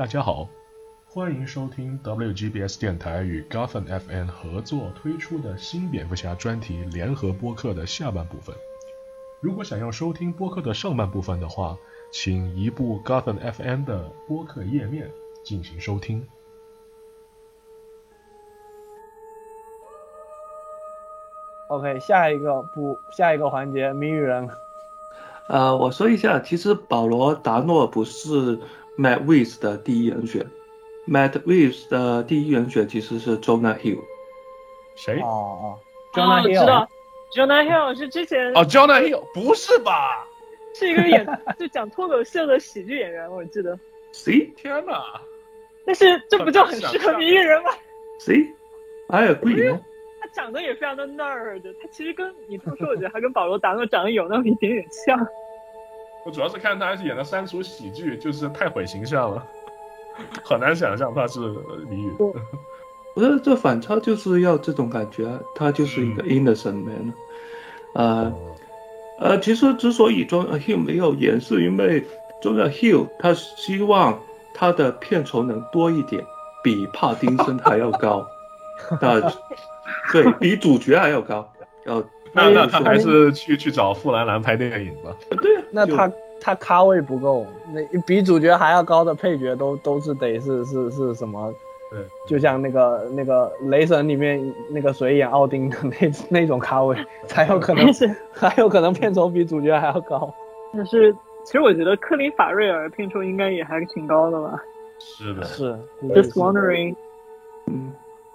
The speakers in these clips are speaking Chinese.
大家好，欢迎收听 WGBS 电台与 Gotham FN 合作推出的新蝙蝠侠专题联合播客的下半部分。如果想要收听播客的上半部分的话，请移步 Gotham FN 的播客页面进行收听。OK，下一个不，下一个环节谜语人。呃，我说一下，其实保罗·达诺不是 Matt Reeves 的第一人选，Matt Reeves 的第一人选其实是 Jonah Hill。谁？哦哦哦，，Jonah 我知 Hill，道，Jonah Hill 是之前哦，Jonah Hill，不是吧？是一个演就讲脱口秀的喜剧演员，我记得。See, 天哪！但是这不就很适合谜语人吗？see, I agree 呢。他长得也非常的 nerd，他其实跟你这么说，我觉得他跟保罗·达诺长得有那么一点点像。我主要是看他演的三出喜剧，就是太毁形象了，很难想象他是谜语。我觉得这反差就是要这种感觉啊，他就是一个 innocent man。呃呃，其实之所以 Jonah Hill 没有演，是因为 Jonah Hill 他希望他的片酬能多一点，比帕丁森还要高。那对比主角还要高。要 那那他还是去去找富兰兰拍电影吧。对啊，那他他咖位不够，那比主角还要高的配角都都是得是是是什么？对，就像那个那个雷神里面那个谁演奥丁的那那种咖位，才有可能但是才有可能片酬比主角还要高。但是其实我觉得克林·法瑞尔片酬应该也还挺高的吧是的，是？Just wondering。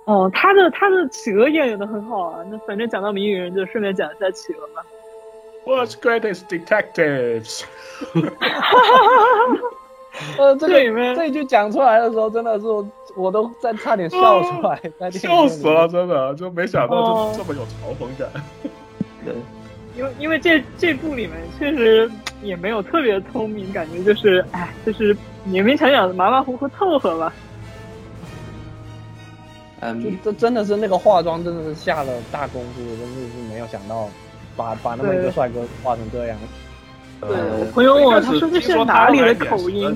嗯，哦，他的他的企鹅演演的很好啊。那反正讲到谜语人，就顺便讲一下企鹅吧。What's greatest detectives？呃，这个里面这一句讲出来的时候，真的是我我都在差点笑出来，笑死了，真的就没想到哦这这么有嘲讽感。对，因为因为这这部里面确实也没有特别聪明，感觉就是哎，就是勉勉强强的马马虎虎凑合吧。嗯。就，这真的是那个化妆真的是下了大功夫，真的是没有想到把把那么一个帅哥画成这样。对我朋友问我，他说这是哪里的口音？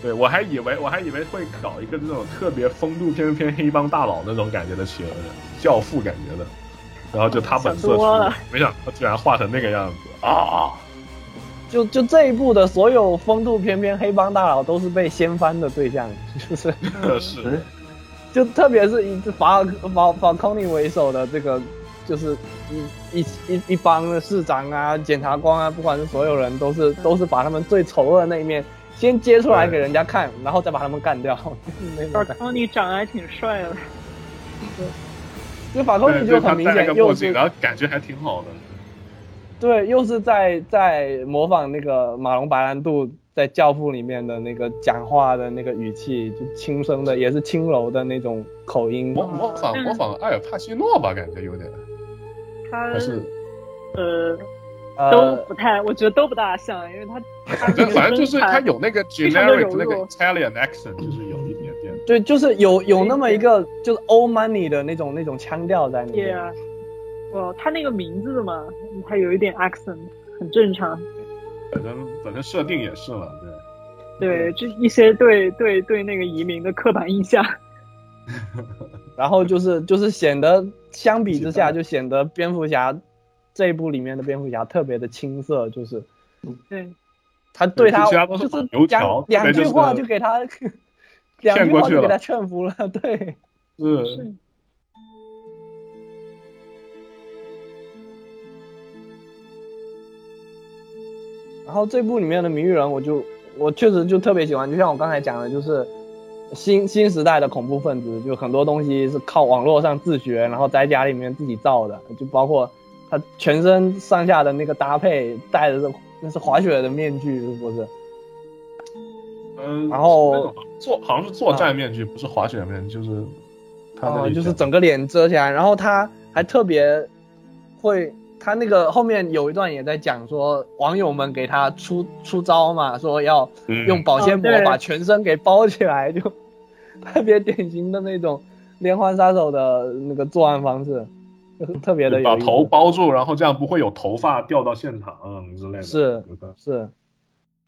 对，我还以为我还以为会搞一个这种特别风度翩翩黑帮大佬那种感觉的企鹅人，教父感觉的，然后就他本色出没想到居然画成那个样子啊！就就这一部的所有风度翩翩黑帮大佬都是被掀翻的对象，就是。是对就特别是以法法法康尼为首的这个，就是一一一一帮的市长啊、检察官啊，不管是所有人，都是都是把他们最丑恶的那一面先揭出来给人家看，然后再把他们干掉。那种尔感觉康尼长得还挺帅的，就法康对，尼对就很明显他戴个墨镜，又是然后感觉还挺好的。对，又是在在模仿那个马龙白兰度在《教父》里面的那个讲话的那个语气，就轻声的，也是轻柔的那种口音。模模仿模仿艾尔帕西诺吧，感觉有点，他还是呃都呃，不太，我觉得都不大像，因为他 他反正反正就是他有那个非常的 generic 那个 Italian accent，就是有一点点。对，就是有有那么一个就是 old money 的那种那种腔调在里面。，Yeah，哦，他那个名字嘛，他有一点 accent，很正常。反正反正设定也是了，对。对，这一些对对对那个移民的刻板印象。然后就是就是显得相比之下，就显得蝙蝠侠这一部里面的蝙蝠侠特别的青涩，就是对，他对他就是油条讲两句话就给他两句话就给他劝服了，对。是然后这部里面的谜语人，我就我确实就特别喜欢，就像我刚才讲的，就是新新时代的恐怖分子，就很多东西是靠网络上自学，然后在家里面自己造的，就包括他全身上下的那个搭配，戴的是那是滑雪的面具，是不是？嗯，然后作好像是作战面具，不是滑雪面具，就是他就是整个脸遮起来，然后他还特别会，他那个后面有一段也在讲说，网友们给他出出招嘛，说要嗯。用保鲜膜把全身给包起来，就 特别典型的那种连环杀手的那个作案方式，就 是特别的把头包住，然后这样不会有头发掉到现场之类的。是是，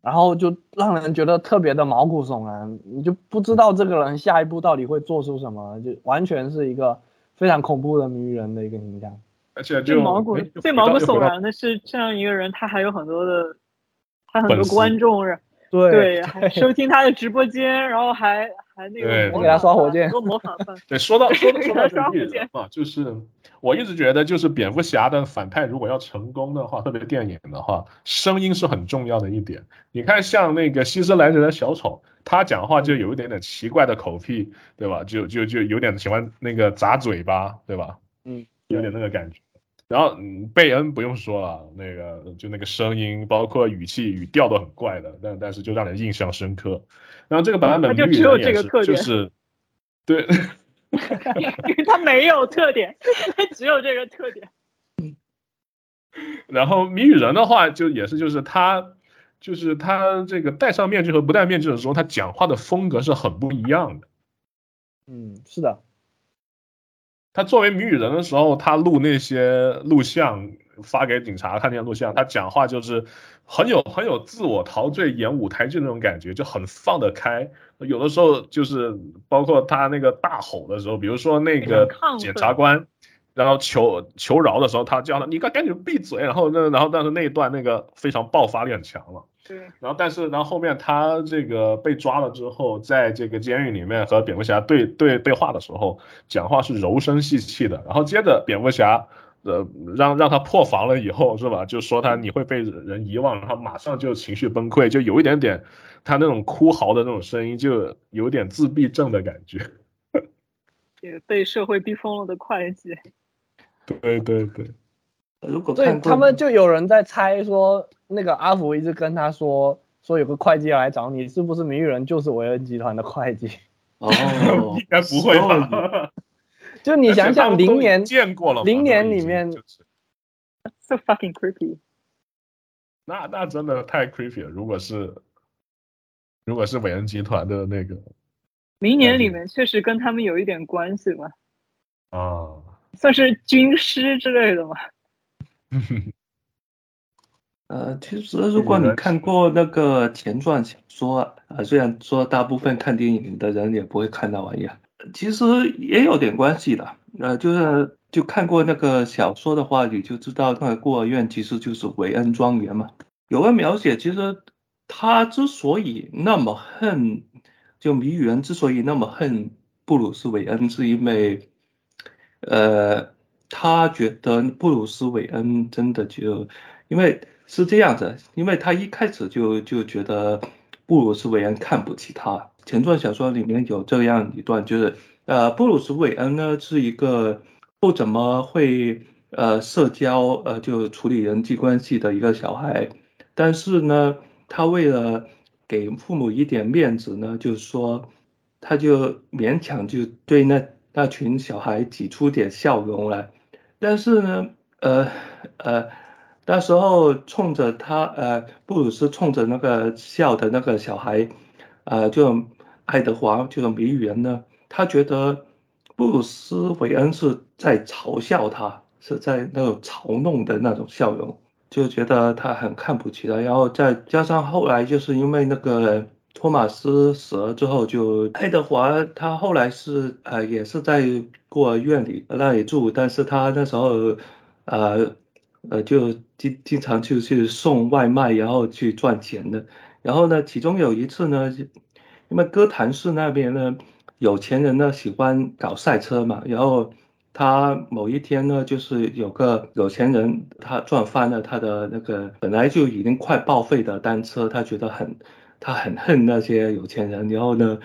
然后就让人觉得特别的毛骨悚然，你就不知道这个人下一步到底会做出什么，就完全是一个非常恐怖的谜语人的一个形象。而且最毛骨最毛骨悚然的是，这样一个人，他还有很多的，他很多观众，对对，还收听他的直播间，然后还还那个我给他刷火箭，多模仿犯。对，说到说到 说到刷谜语人嘛，就是我一直觉得，就是蝙蝠侠的反派如果要成功的话，特别电影的话，声音是很重要的一点。你看，像那个希斯莱哲的小丑，他讲话就有一点点奇怪的口癖，对吧？就就就有点喜欢那个砸嘴巴，对吧？嗯，有点那个感觉。然后，嗯，贝恩不用说了，那个就那个声音，包括语气、语调都很怪的，但但是就让人印象深刻。然后这个版本就只有这个特点，就是对，因为他没有特点，他只有这个特点。然后谜语人的话，就也是就是他，就是他这个戴上面具和不戴面具的时候，他讲话的风格是很不一样的。嗯，是的。他作为谜语人的时候，他录那些录像发给警察看那些录像，他讲话就是很有很有自我陶醉演舞台剧那种感觉，就很放得开。有的时候就是包括他那个大吼的时候，比如说那个检察官，然后求求饶的时候，他叫他你赶赶紧闭嘴。然后那然后但是那一段那个非常爆发力很强了。对，然后但是然后后面他这个被抓了之后，在这个监狱里面和蝙蝠侠对对对话的时候，讲话是柔声细气的。然后接着蝙蝠侠呃让让他破防了以后是吧，就说他你会被人遗忘，然后马上就情绪崩溃，就有一点点他那种哭嚎的那种声音，就有点自闭症的感觉。也被社会逼疯了的会计。对对对。如果对他们就有人在猜说，那个阿福一直跟他说说有个会计要来找你，是不是谜语人就是韦恩集团的会计？哦，应该不会吧？就你想想，明年见过了，明年里面，so fucking creepy。那那真的太 creepy 了。如果是如果是韦恩集团的那个，明年里面确实跟他们有一点关系吧？啊，算是军师之类的吗？呃，其实如果你看过那个前传小说啊，虽然说大部分看电影的人也不会看那玩意儿，其实也有点关系的。呃，就是就看过那个小说的话，你就知道那个孤儿院其实就是韦恩庄园嘛。有个描写，其实他之所以那么恨，就谜语人之所以那么恨布鲁斯韦恩，是因为，呃。他觉得布鲁斯韦恩真的就，因为是这样子，因为他一开始就就觉得布鲁斯韦恩看不起他。前传小说里面有这样一段，就是呃，布鲁斯韦恩呢是一个不怎么会呃社交呃就处理人际关系的一个小孩，但是呢，他为了给父母一点面子呢，就是说他就勉强就对那那群小孩挤出点笑容来。但是呢，呃呃，那时候冲着他，呃，布鲁斯冲着那个笑的那个小孩，呃，就爱德华这个谜语人呢，他觉得布鲁斯韦恩是在嘲笑他，是在那种嘲弄的那种笑容，就觉得他很看不起他。然后再加上后来就是因为那个托马斯死了之后，就爱德华他后来是呃也是在。孤儿院里那里住，但是他那时候，呃，呃，就经经常就去送外卖，然后去赚钱的。然后呢，其中有一次呢，因为哥谭市那边呢，有钱人呢喜欢搞赛车嘛。然后他某一天呢，就是有个有钱人，他撞翻了他的那个本来就已经快报废的单车，他觉得很，他很恨那些有钱人。然后呢。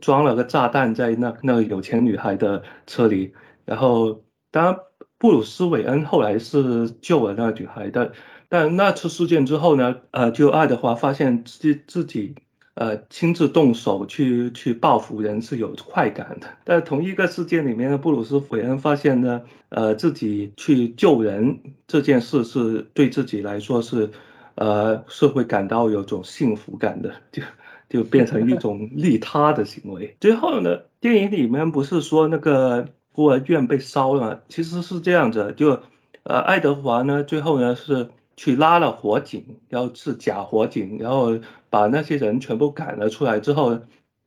装了个炸弹在那那个有钱女孩的车里，然后当然布鲁斯韦恩后来是救了那个女孩的，但那次事件之后呢，呃，就爱德华发现自己自己呃亲自动手去去报复人是有快感的，但同一个事件里面的布鲁斯韦恩发现呢，呃，自己去救人这件事是对自己来说是，呃，是会感到有种幸福感的，就。就变成一种利他的行为。最后呢，电影里面不是说那个孤儿院被烧了，其实是这样子，就，呃，爱德华呢，最后呢是去拉了火警，然后是假火警，然后把那些人全部赶了出来之后，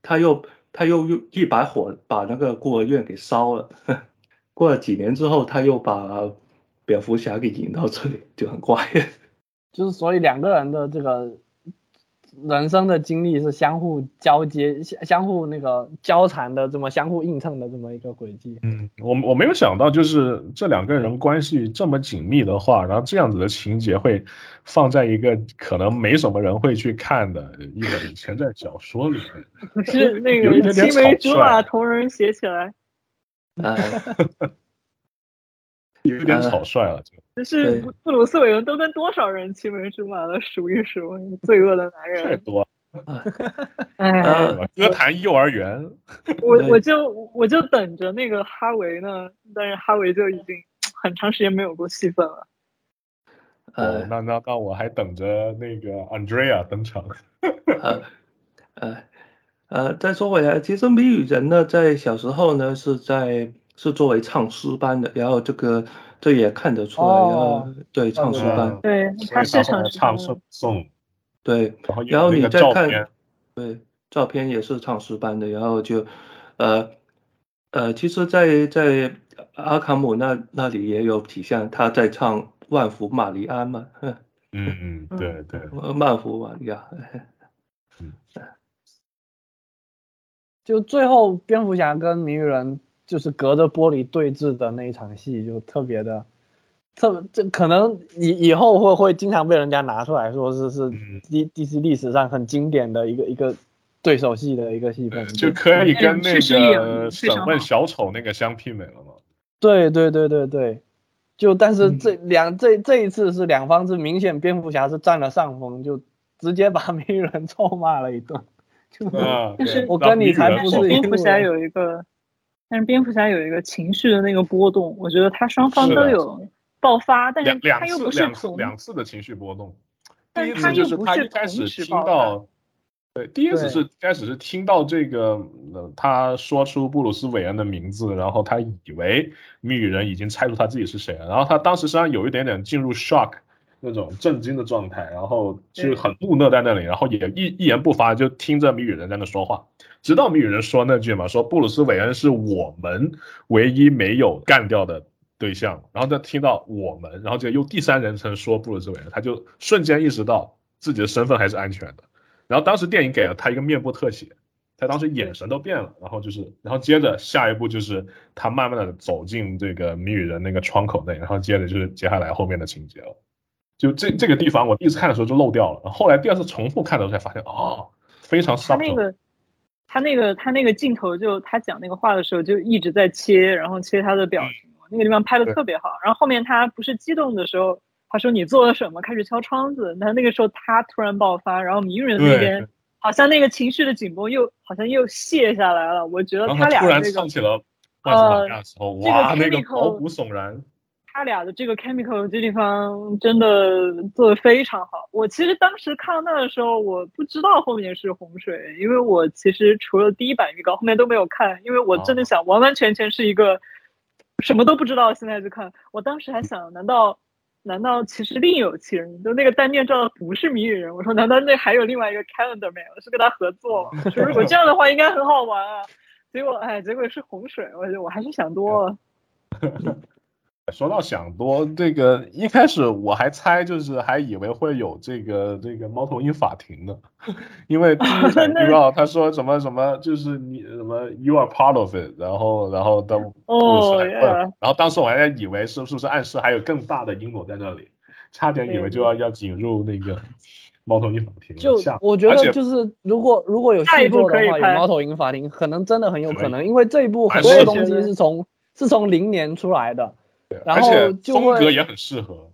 他又他又用一把火把那个孤儿院给烧了。过了几年之后，他又把蝙蝠侠给引到这里，就很怪。就是所以两个人的这个人生的经历是相互交接、相相互那个交缠的，这么相互映衬的这么一个轨迹。嗯，我我没有想到，就是这两个人关系这么紧密的话，然后这样子的情节会放在一个可能没什么人会去看的一本以前在小说里面，是那个青梅竹马同人写起来，呃，有点草率了。就。就是布布鲁斯韦恩都跟多少人青梅竹马了，数一数，罪恶的男人。太多了，哎，歌坛幼儿园，我我就我就等着那个哈维呢，但是哈维就已经很长时间没有过戏份了。哦呃，那那那我还等着那个 Andrea 登场。呃，呃，呃，再说回来，其实谜语人呢，在小时候呢是在是作为唱诗班的，然后这个这也看得出来，哦然后对唱诗班，对，他是所以唱唱诗唱颂，对，然后你再看，对，照片也是唱诗班的，然后就，呃，呃，其实在，在阿卡姆那那里也有体现，他在唱万福玛丽安嘛，呵嗯嗯，对对，万福玛利亚，就最后蝙蝠侠跟谜语人就是隔着玻璃对峙的那一场戏，就特别的，特这可能以以后会会经常被人家拿出来说是是嗯 D D C 历史上很经典的一个一个对手戏的一个戏份，就可以跟那个审问小丑那个相媲美了嘛。对对对对对，就但是嗯这两这这一次是两方是明显蝙蝠侠是占了上风，就直接把 鸣人臭骂了一顿，就是我跟你才不是蝙蝠侠有一个，但是蝙蝠侠有一个情绪的那个波动，我觉得他双方都有爆发，但是两两他又次两次不是从，两次的情绪波动。第一但是他次就是他又不是一开始听到，对，第一次对是开始是听到这个，呃，他说出布鲁斯韦恩的名字，然后他以为谜语人已经猜出他自己是谁了，然后他当时实际上有一点点进入 shock 那种震惊的状态，然后就对很木讷在那里，然后也一一言不发就听着谜语人在那说话，直到谜语人说那句嘛，说布鲁斯韦恩是我们唯一没有干掉的对象，然后再听到我们，然后就用第三人称说布鲁斯韦恩，他就瞬间意识到自己的身份还是安全的。然后当时电影给了他一个面部特写，他当时眼神都变了，然后就是，然后接着下一步就是他慢慢的走进这个谜语人那个窗口内，然后接着就是接下来后面的情节了。就这这个地方，我第一次看的时候就漏掉了，后来第二次重复看的时候才发现，哦，非常他 subtle。那个他那个他那个镜头就他讲那个话的时候就一直在切，然后切他的表情，那个地方拍的特别好。然后后面他不是激动的时候，他说你做了什么，开始敲窗子。那那个时候他突然爆发，然后迷人那边好像那个情绪的紧绷又好像又卸下来了。我觉得他突然俩的这个唱起了万斯玛亚的时候，这个哇，那个毛骨悚然。他俩的这个 chemical 这地方真的做的非常好。我其实当时看到那的时候，我不知道后面是洪水，因为我其实除了第一版预告，后面都没有看，因为我真的想完完全全是一个什么都不知道，现在就看。我当时还想，难道难道其实另有其人？就那个单面照的不是谜语人？我说难道那还有另外一个 calendar man 是跟他合作吗？我说如果这样的话，应该很好玩啊。结果哎，结果是洪水，我我还是想多了。说到想多，这个一开始我还猜，就是还以为会有这个这个猫头鹰法庭呢，因为第一场预告他说什么什么，就是你什么 you are part of it，然后然后的哦然 yeah 后当时我还以为是是不是暗示还有更大的阴谋在那里，差点以为就要要进入那个猫头鹰法庭，就吓我觉得就是如果如果有下一部续作的话，有可以猫头鹰法庭，可能真的很有可能，因为这一部很多东西是从是从零年出来的，然而且后就风格也很适合，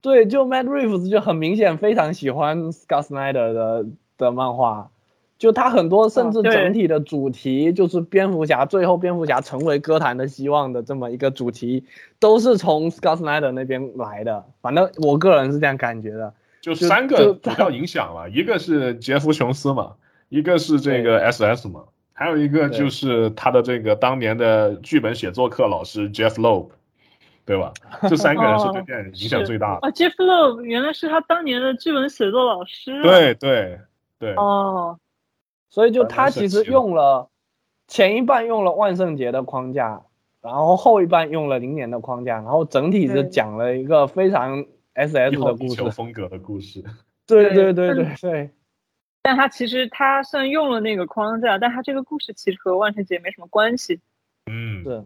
对，就 Matt Reeves 就很明显非常喜欢 Scott Snyder 的的漫画，就他很多甚至整体的主题就是蝙蝠侠最后蝙蝠侠成为歌坛的希望的这么一个主题，都是从 Scott Snyder 那边来的。反正我个人是这样感觉的。就就三个主要影响了，一个是杰夫琼斯嘛，一个是这个 SS 嘛，还有一个就是他的这个当年的剧本写作课老师 Jeff Loeb，对吧？这三个人是对哦电影影响最大的。啊，Jeff Love 原来是他当年的剧本写作老师啊。对对对，哦，所以就他其实用了前一半用了万圣节的框架，然后后一半用了零年的框架，然后整体是讲了一个非常 SS 的故事。球风格的故事。对对对对对但对，但他其实他虽然用了那个框架，但他这个故事其实和万圣节没什么关系。嗯，是，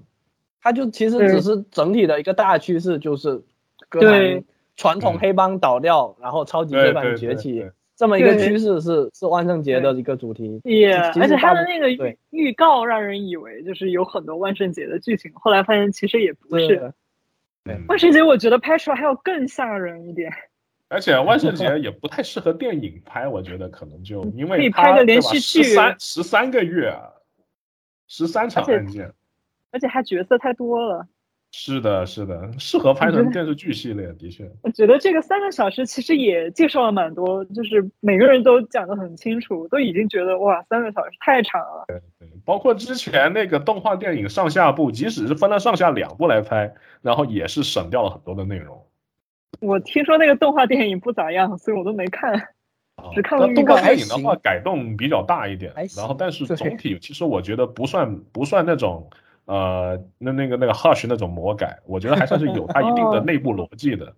他就其实只是整体的一个大趋势，就是歌对。坛传统嗯。黑帮倒掉，然后超级对罪犯对对崛起，这么一个趋势是是万圣节的一个主题。也、其实而且他的那个预预告让人以为就是有很多万圣节的剧情，后来发现其实也不是。万圣节我觉得拍出来还要更吓人一点，而且万圣节也不太适合电影拍，我觉得可能就因为可以拍个连续剧十三十三个月啊，十三场案件。而且还角色太多了。是的，是的，适合拍成电视剧系列，的确。我觉得这个三个小时其实也介绍了蛮多，就是每个人都讲得很清楚，都已经觉得哇，三个小时太长了。对对，包括之前那个动画电影上下部，即使是分了上下两部来拍，然后也是省掉了很多的内容。我听说那个动画电影不咋样，所以我都没看。啊只看了预告动画电影的话改动比较大一点然后但是总体其实我觉得不算不算那种呃那那个那个 Hush 那种魔改，我觉得还算是有它一定的哦内部逻辑的。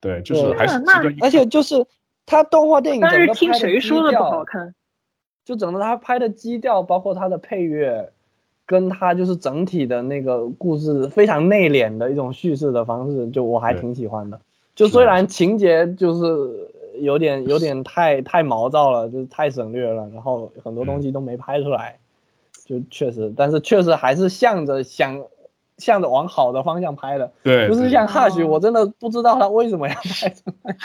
对，就是还是值得而且就是它动画电影但是整个听谁说的不好，看？就整个它拍的基调，包括它的配乐，跟它就是整体的那个故事非常内敛的一种叙事的方式，就我还挺喜欢的。就虽然情节就是有点有点太太毛躁了，就是太省略了，然后很多东西都没拍出来，就确实，但是确实还是向着想向着往好的方向拍的，对，不是对像哈许，哦我真的不知道他为什么要拍成那样。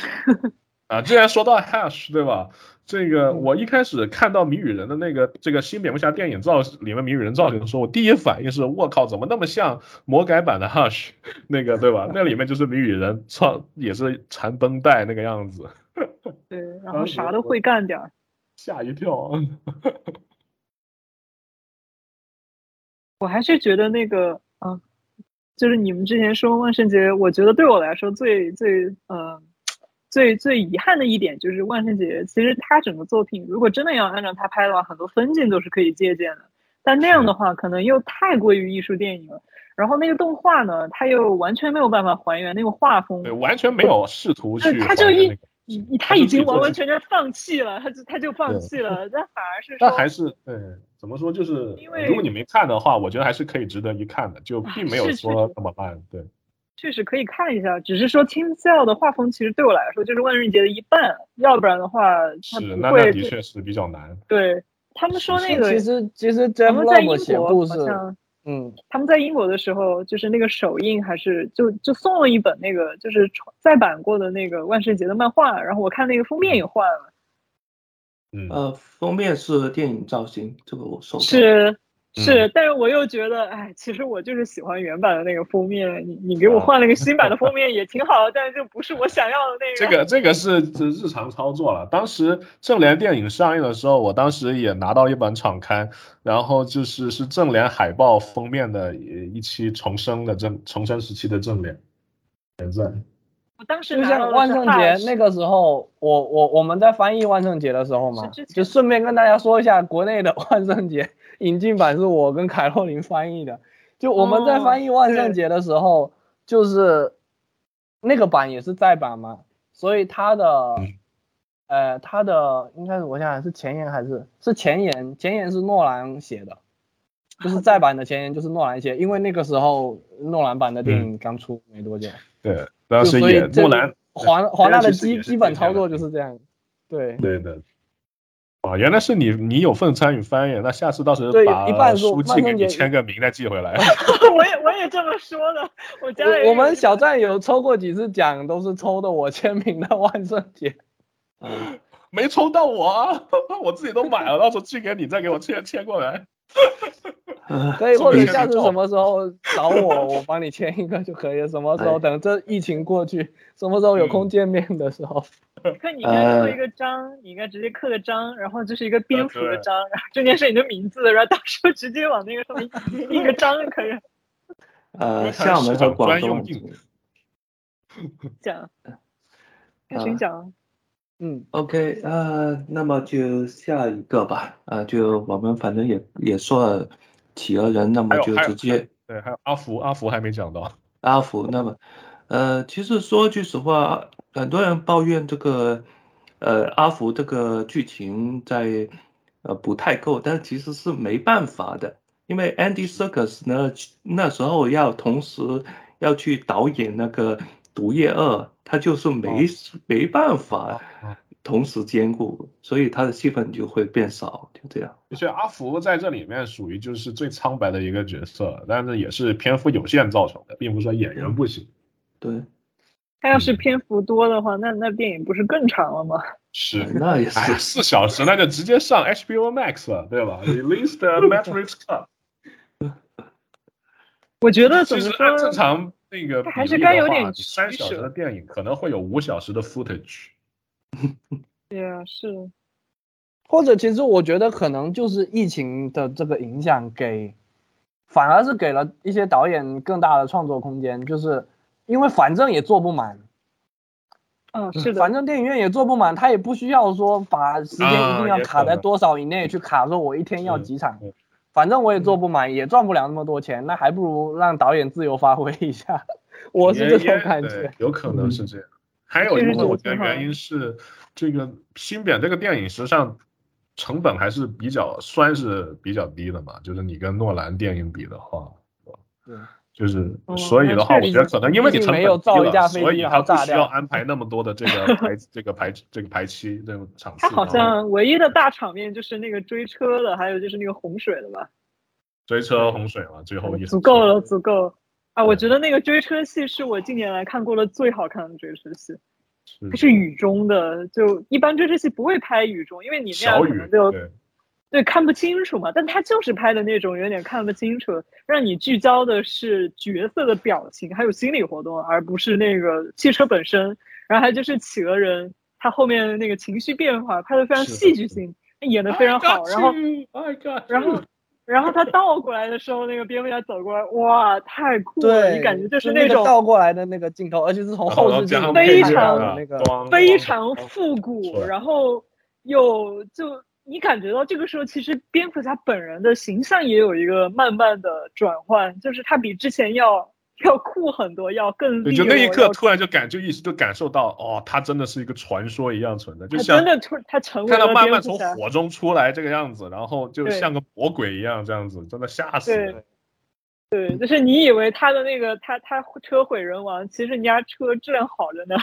啊，既然说到 Hush，对吧？这个嗯我一开始看到谜语人的那个这个新蝙蝠侠电影造里面谜语人造型的时候，我第一反应是我靠，怎么那么像魔改版的 Hush 那个对吧？那里面就是谜语人穿也是缠绷带那个样子，对，然后啥都会干点儿。吓一跳。我还是觉得那个，嗯，就是你们之前说万圣节，我觉得对我来说最最呃最最遗憾的一点就是万圣节，其实它整个作品如果真的要按照它拍的话，很多分镜都是可以借鉴的，但那样的话可能又太过于艺术电影了。然后那个动画呢，它又完全没有办法还原那个画风对，，完全没有试图去对他就一他已经完完全全放弃了，他就他就放弃了，但反而是说但还是对，怎么说就是因为，如果你没看的话，我觉得还是可以值得一看的，就并没有说那么烂。对，确实可以看一下，只是说 Tim Sale 的画风其实对我来说就是万圣节的一半，要不然的话他是不会那那的确是比较难。对他们说那个其实其实咱们在英国，好像嗯，他们在英国的时候，就是那个首映还是就就送了一本那个就是重再版过的那个万圣节的漫画，然后我看那个封面也换了，嗯，呃，封面是电影造型，这个我收到。是是，嗯但是我又觉得，哎，其实我就是喜欢原版的那个封面，你你给我啊换了个新版的 封面也挺好，但是就不是我想要的那个这个这个是是日常操作了。当时正联电影上映的时候，我当时也拿到一本场刊，然后就是是正联海报封面的一一期重生的正重生时期的正联，现在我当时就像万圣节那个时候，我我我们在翻译万圣节的时候嘛就顺便跟大家说一下，国内的万圣节引进版是我跟凯洛琳翻译的。就我们在翻译万圣节的时候，就是那个版也是再版嘛，所以它的嗯，呃，它的应该是我想想是前言还是是前言，前言是诺兰写的，就是再版的前言就是诺兰写，因为那个时候诺兰版的电影刚出没多久。对，当就时也所以这个诺兰华华纳的基基本操作就是这样，对对的。啊，原来是你，你有份参与翻译，那下次到时候对把一半是书寄给你签个名再寄回来。我也我也这么说的，我家里我我们小站有抽过几次奖，都是抽的我签名的万圣节。嗯，没抽到我啊，我自己都买了，到时候寄给你，再给我签签过来。呃 可以，或者下次什么时候找我，我帮你签一个就可以了。什么时候哎等这疫情过去，什么时候有空嗯见面的时候，可你应该呃刻一个章，你应该直接刻个章，然后就是一个蝙蝠的章，然后中间是你的名字，然后到时候直接往那个上面印印个章就可以了。呃，厦门和广东。讲，开始讲。嗯，OK，呃，那么就下一个吧。啊，就我们反正也也说了企鹅人，那么就直接对，还有阿福，阿福还没讲到。阿福，那么，呃，其实说句实话，很多人抱怨这个，呃，阿福这个剧情在，呃，不太够，但其实是没办法的，因为 Andy Serkis 呢，那时候要同时要去导演那个。毒液二，它就是没没办法同时兼顾，所以它的戏份就会变少，就这样。所以阿福在这里面属于就是最苍白的一个角色，但是也是篇幅有限造成的，并不是说演员不行。对，他要是篇幅多的话，那那电影不是更长了吗？是，那也是四小时，那就直接上 HBO Max 了，对吧？Release the Matrix Cut。我觉得怎么说？正常。那个还是该有点三小时的电影可能会有五小时的 footage。对啊，是。或者其实我觉得可能就是疫情的这个影响，给反而是给了一些导演更大的创作空间，就是因为反正也坐不满。嗯，是的。反正电影院也坐不满，他也不需要说把时间一定要卡在多少以内去卡，说我一天要几场。反正我也做不满，也赚不了那么多钱，那还不如让导演自由发挥一下。我是这种感觉，有可能是这样。还有一个我觉得原因是，这个新扁这个电影实际上成本还是比较算是比较低的嘛，就是你跟诺兰电影比的话，对。就是所以的话，我觉得可能因为你成本低了，所以他不需要安排那么多的这个 排这个排这个排期这种场次。他好像唯一的大场面就是那个追车的，还有就是那个洪水的吧？追车洪水嘛，最后一足够了，足够啊！我觉得那个追车戏是我近年来看过的最好看的追车戏。它是雨中的，就一般追车戏不会拍雨中，因为你那样可能就。对，看不清楚嘛，但他就是拍的那种有点看不清楚，让你聚焦的是角色的表情还有心理活动，而不是那个汽车本身。然后还就是企鹅人，他后面那个情绪变化拍的非常戏剧性，演的非常好。然后，然后，然后他倒过来的时候，那个蝙蝠侠走过来，哇，太酷了！你感觉就是那种倒过来的那个镜头，而且是从后视镜，非常那个非常复古，然后又就。你感觉到这个时候，其实蝙蝠侠本人的形象也有一个慢慢的转换，就是他比之前要要酷很多，要更。就那一刻突然就感就意识就感受到，哦，他真的是一个传说一样存在，就像真的突他成为看到慢慢从火中出来这个样子，然后就像个魔鬼一样这样子，真的吓死人。对，就是你以为他的那个他他车毁人亡，其实人家车质量好着呢。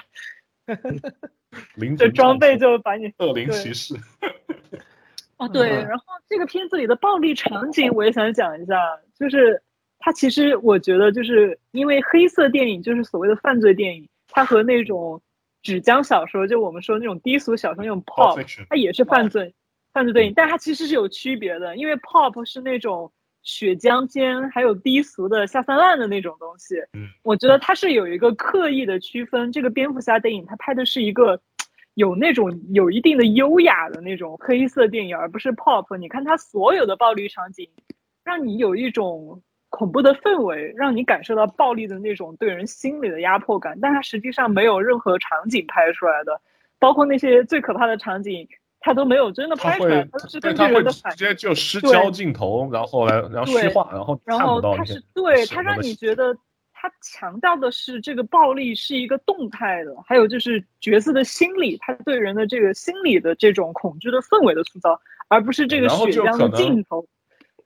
这装备就把你恶灵骑士。哦，对，然后这个片子里的暴力场景我也想讲一下，就是它其实我觉得就是因为黑色电影就是所谓的犯罪电影，它和那种纸浆小说，就我们说那种低俗小说那种 pop，它也是犯罪犯罪电影，但它其实是有区别的，因为 pop 是那种血浆间还有低俗的下三滥的那种东西，嗯，我觉得它是有一个刻意的区分，这个蝙蝠侠电影它拍的是一个。有那种有一定的优雅的那种黑色电影，而不是 pop。你看它所有的暴力场景，让你有一种恐怖的氛围，让你感受到暴力的那种对人心理的压迫感。但它实际上没有任何场景拍出来的，包括那些最可怕的场景，它都没有真的拍出来。他是根据人的反应，直接就失焦镜头，然后来然后虚化，然后然后他是对他让你觉得。他强调的是这个暴力是一个动态的，还有就是角色的心理，他对人的这个心理的这种恐惧的氛围的塑造，而不是这个血浆的镜头。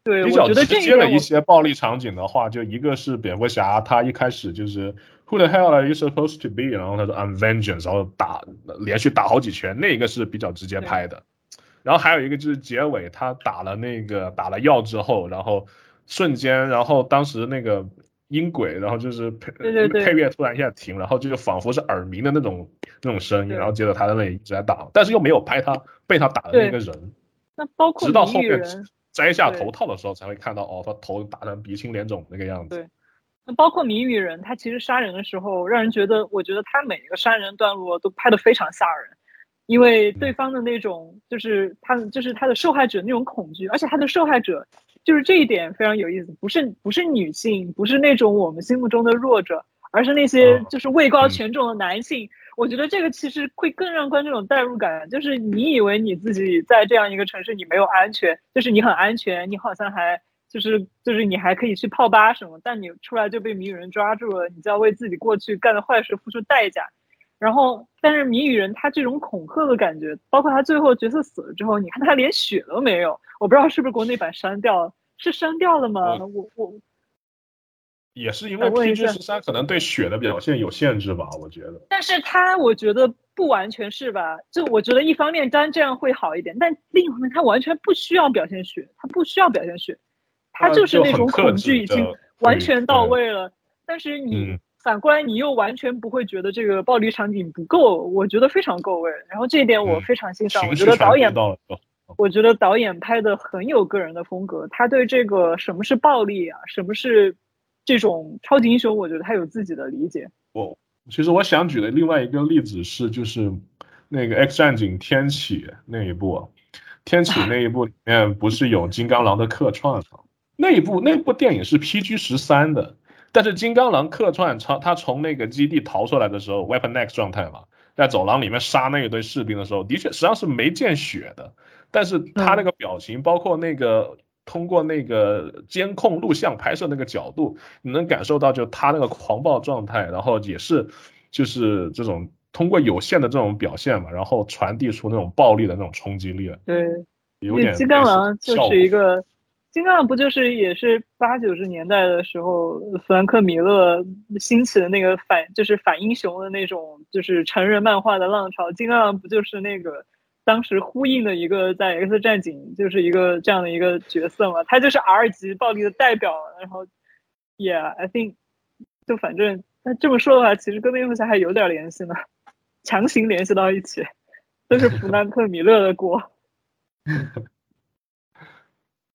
对，我觉得这接的一些暴力场景的话，就一个是蝙蝠侠，他一开始就是 Who the hell are you supposed to be？然后他说 I'm vengeance，然后打连续打好几拳，那个是比较直接拍的。然后还有一个就是结尾，他打了那个打了药之后，然后瞬间，然后当时那个。音轨，然后就是配配乐突然一下停，然后就仿佛是耳鸣的那种那种声音，然后接着他在那里一直在打，但是又没有拍他被他打的那个人。那包括直到后面摘下头套的时候，才会看到哦，他头打成鼻青脸肿那个样子。对，那包括谜语人，他其实杀人的时候，让人觉得，我觉得他每一个杀人段落都拍的非常吓人，因为对方的那种就是他就是他的受害者那种恐惧，而且他的受害者。就是这一点非常有意思，不是不是女性，不是那种我们心目中的弱者，而是那些哦就是位高嗯权重的男性。我觉得这个其实会更让观众有代入感，就是你以为你自己在这样一个城市你没有安全，就是你很安全，你好像还就是就是你还可以去泡吧什么，但你出来就被谜语人抓住了，你就要为自己过去干的坏事付出代价。然后，但是谜语人他这种恐吓的感觉，包括他最后角色死了之后，你看他连血都没有，我不知道是不是国内版删掉了，是删掉了吗？嗯我我也是因为 PG 十三可能对血的表现有限制吧，我觉得。但是他我觉得不完全是吧？就我觉得一方面当然这样会好一点，但另一方面他完全不需要表现血，他不需要表现血，他呃就是那种恐惧已经完全到位了。但是你嗯反过来，你又完全不会觉得这个暴力场景不够，我觉得非常够味。然后这一点我嗯非常欣赏，我觉得导演我觉得导演拍的很有个人的风格，他对这个什么是暴力啊，什么是这种超级英雄，我觉得他有自己的理解。我其实我想举的另外一个例子是，就是那个《X 战警：天启》那一部，天启那一部里面不是有金刚狼的客串吗？那一部那部电影是 PG 十三的，但是金刚狼客串从他从那个基地逃出来的时候，Weapon X 状态嘛，在走廊里面杀那一堆士兵的时候，的确实际上是没见血的，但是他那个表情，包括那个通过那个监控录像拍摄那个角度，你能感受到就他那个狂暴状态，然后也是就是这种通过有限的这种表现嘛，然后传递出那种暴力的那种冲击力，对，有点金刚狼就是一个，金刚狼不就是也是八九十年代的时候，弗兰克米勒兴起的那个反就是反英雄的那种就是成人漫画的浪潮，金刚狼不就是那个当时呼应的一个在 X 战警就是一个这样的一个角色嘛，他就是 R 级暴力的代表，然后，Yeah，I think 就反正那这么说的话，其实跟蝙蝠侠还有点联系呢，强行联系到一起，都是弗兰克米勒的锅。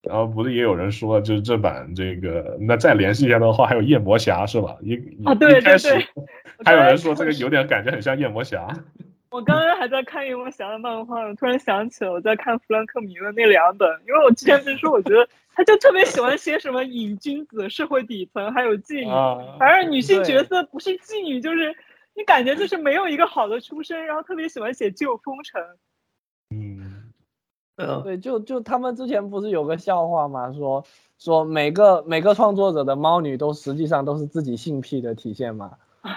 然后不是也有人说，就是这版这个，那再联系一下的话，还有夜魔侠是吧？一啊对一开始对对 还有人说这个有点感觉很像夜魔侠。我刚刚还在看夜魔侠的漫画，我突然想起了我在看弗兰克米的那两本，因为我之前不是说我觉得 他就特别喜欢写什么瘾君子、社会底层，还有妓女，啊，反正女性角色不是妓女就是你感觉就是没有一个好的出身，然后特别喜欢写旧风尘。对，就就他们之前不是有个笑话嘛，说说每个每个创作者的猫女都实际上都是自己性癖的体现嘛，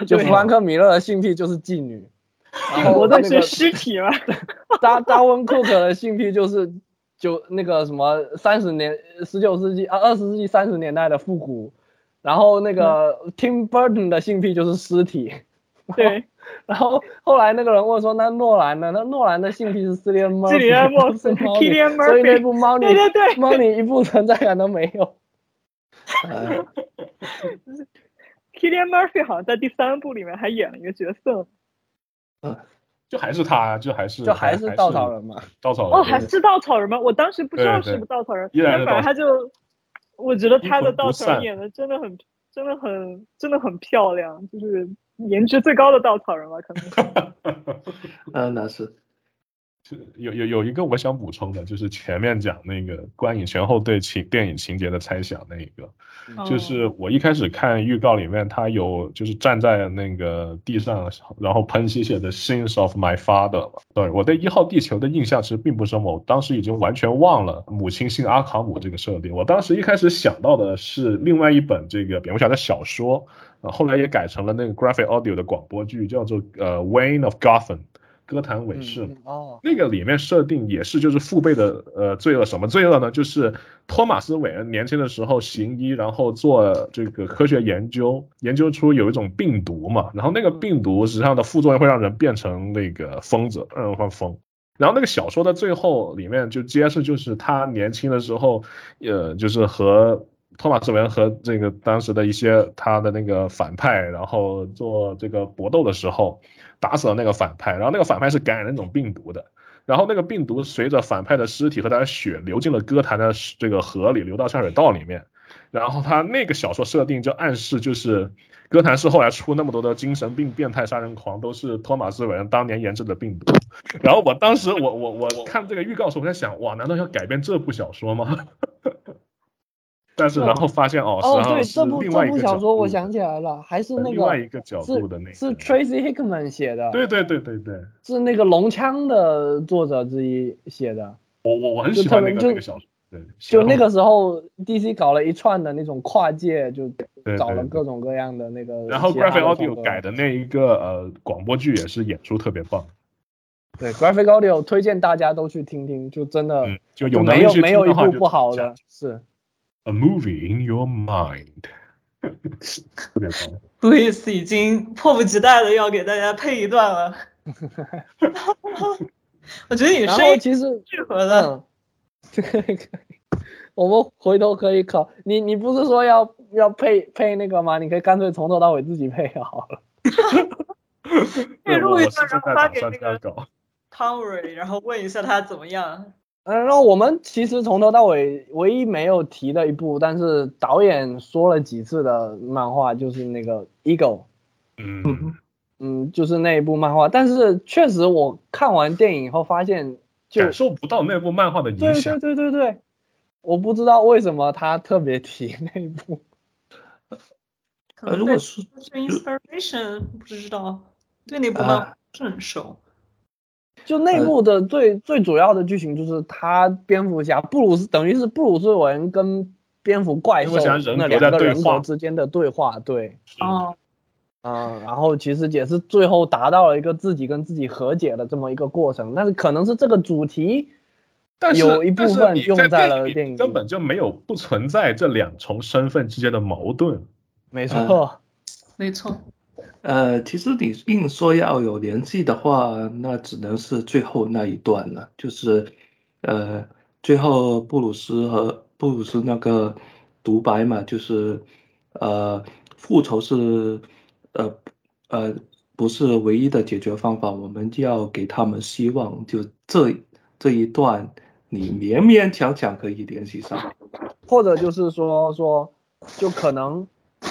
就弗兰克米勒的性癖就是妓女，然后活的是那个尸体嘛，达达文库克的性癖就是就那个什么三十年十九世纪啊二十世纪三十年代的复古，然后那个 Tim Burton 的性癖就是尸体，对，然后后来那个人问说那诺兰呢？那诺兰的性癖是 Cillian Murphy，基里安莫是斯猫所以那部猫女对对对。猫女一部存在感都没有。呃。Killian Murphy 好像在第三部里面还演了一个角色，就还是他，就还是就还是稻草，人嘛，稻草人。哦，还是稻草人吗？我当时不知道是不是稻草人，反正他就，我觉得他的稻草人演的真的很、真的很、真的很漂亮，就是颜值最高的稻草人吧，可能 嗯。呃，那是是 有有有一个我想补充的，就是前面讲那个观影前后对情电影情节的猜想那一个，就是我一开始看预告里面，他有就是站在那个地上，然后喷漆写的 “Sins of my father”。对，我对一号地球的印象其实并不深，我当时已经完全忘了母亲姓阿卡姆这个设定。我当时一开始想到的是另外一本这个蝙蝠侠的小说，啊，后来也改成了那个 graphic audio 的广播剧，叫做呃 Wayne of Gotham，哥谭韦氏。嗯哦，那个里面设定也是就是父辈的呃罪恶，什么罪恶呢？就是托马斯韦恩年轻的时候行医，然后做这个科学研究，研究出有一种病毒嘛，然后那个病毒实际上的副作用会让人变成那个疯子，让人发疯。然后那个小说的最后里面就揭示，就是他年轻的时候，呃，就是和托马斯韦恩和这个当时的一些他的那个反派，然后做这个搏斗的时候，打死了那个反派，然后那个反派是感染那种病毒的，然后那个病毒随着反派的尸体和他的血流进了歌坛的这个河里，流到下水道里面，然后他那个小说设定就暗示就是。歌坛是后来出那么多的精神病、变态杀人狂，都是托马斯·韦恩当年研制的病毒。然后我当时我我我看这个预告的时候，我在想，哇，难道要改编这部小说吗？但是然后发现哦，哦，对，这部这部小说我想起来了，还是那另外一个个角是度的那个，是 Tracy Hickman 写的，对对对对对，是那个龙枪的作者之一写的。我我我很就喜欢那个那个小说，对，就那个时候，DC 搞了一串的那种跨界，就找了各种各样的那个很。然后 Graphic Audio 改的那一个呃广播剧也是演出特别棒，对 Graphic Audio 推荐大家都去听听，就真的嗯，就就有没有没有一部不好的，是 A movie in your mind。路易斯已经迫不及待的要给大家配一段了。我觉得你然声音其实适合的，嗯，这个可以，我们回头可以考你，你不是说要要配配那个吗？你可以干脆从头到尾自己配好了。对，我录一段然后发给那个这样搞。Conway，然后问一下他怎么样。嗯，然后我们其实从头到尾唯一没有提的一部，但是导演说了几次的漫画，就是那个《Ego》。嗯，嗯，就是那一部漫画，但是确实我看完电影以后发现就，感受不到那部漫画的影对响对。对对对，我不知道为什么他特别提那一部。呃，可能如果是是 inspiration，不知道对那部漫画不是很熟。就内呃部的最、最主要的剧情就是他蝙蝠侠布鲁斯等于是布鲁斯韦恩跟蝙蝠怪兽蝙蝠侠人格那两个人在对话格之间的对话，对，啊，嗯，然后其实也是最后达到了一个自己跟自己和解的这么一个过程，但是可能是这个主题但是有一部分用在了电电影根本就没有不存在这两重身份之间的矛盾。没嗯。错，没错，呃，其实你硬说要有联系的话，那只能是最后那一段了，就是，呃，最后布鲁斯和布鲁斯那个独白嘛，就是，呃，复仇是，呃，呃，不是唯一的解决方法，我们就要给他们希望，就这这一段，你勉勉强强可以联系上。或者就是说说，就可能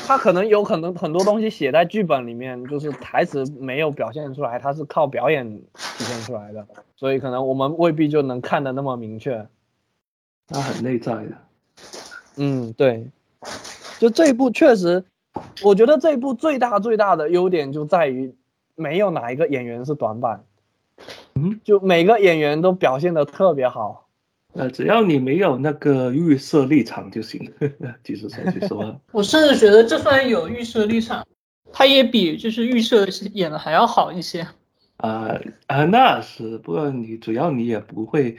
他可能有可能很多东西写在剧本里面，就是台词没有表现出来，他是靠表演体现出来的，所以可能我们未必就能看得那么明确。他很内在的。嗯，对，就这一部确实，我觉得这一部最大最大的优点就在于没有哪一个演员是短板，嗯，就每个演员都表现的特别好。呃，只要你没有那个预设立场就行。其实说句实话，我甚至觉得就算有预设立场，他也比就是预设演的还要好一些。啊啊，那是，不过你主要你也不会，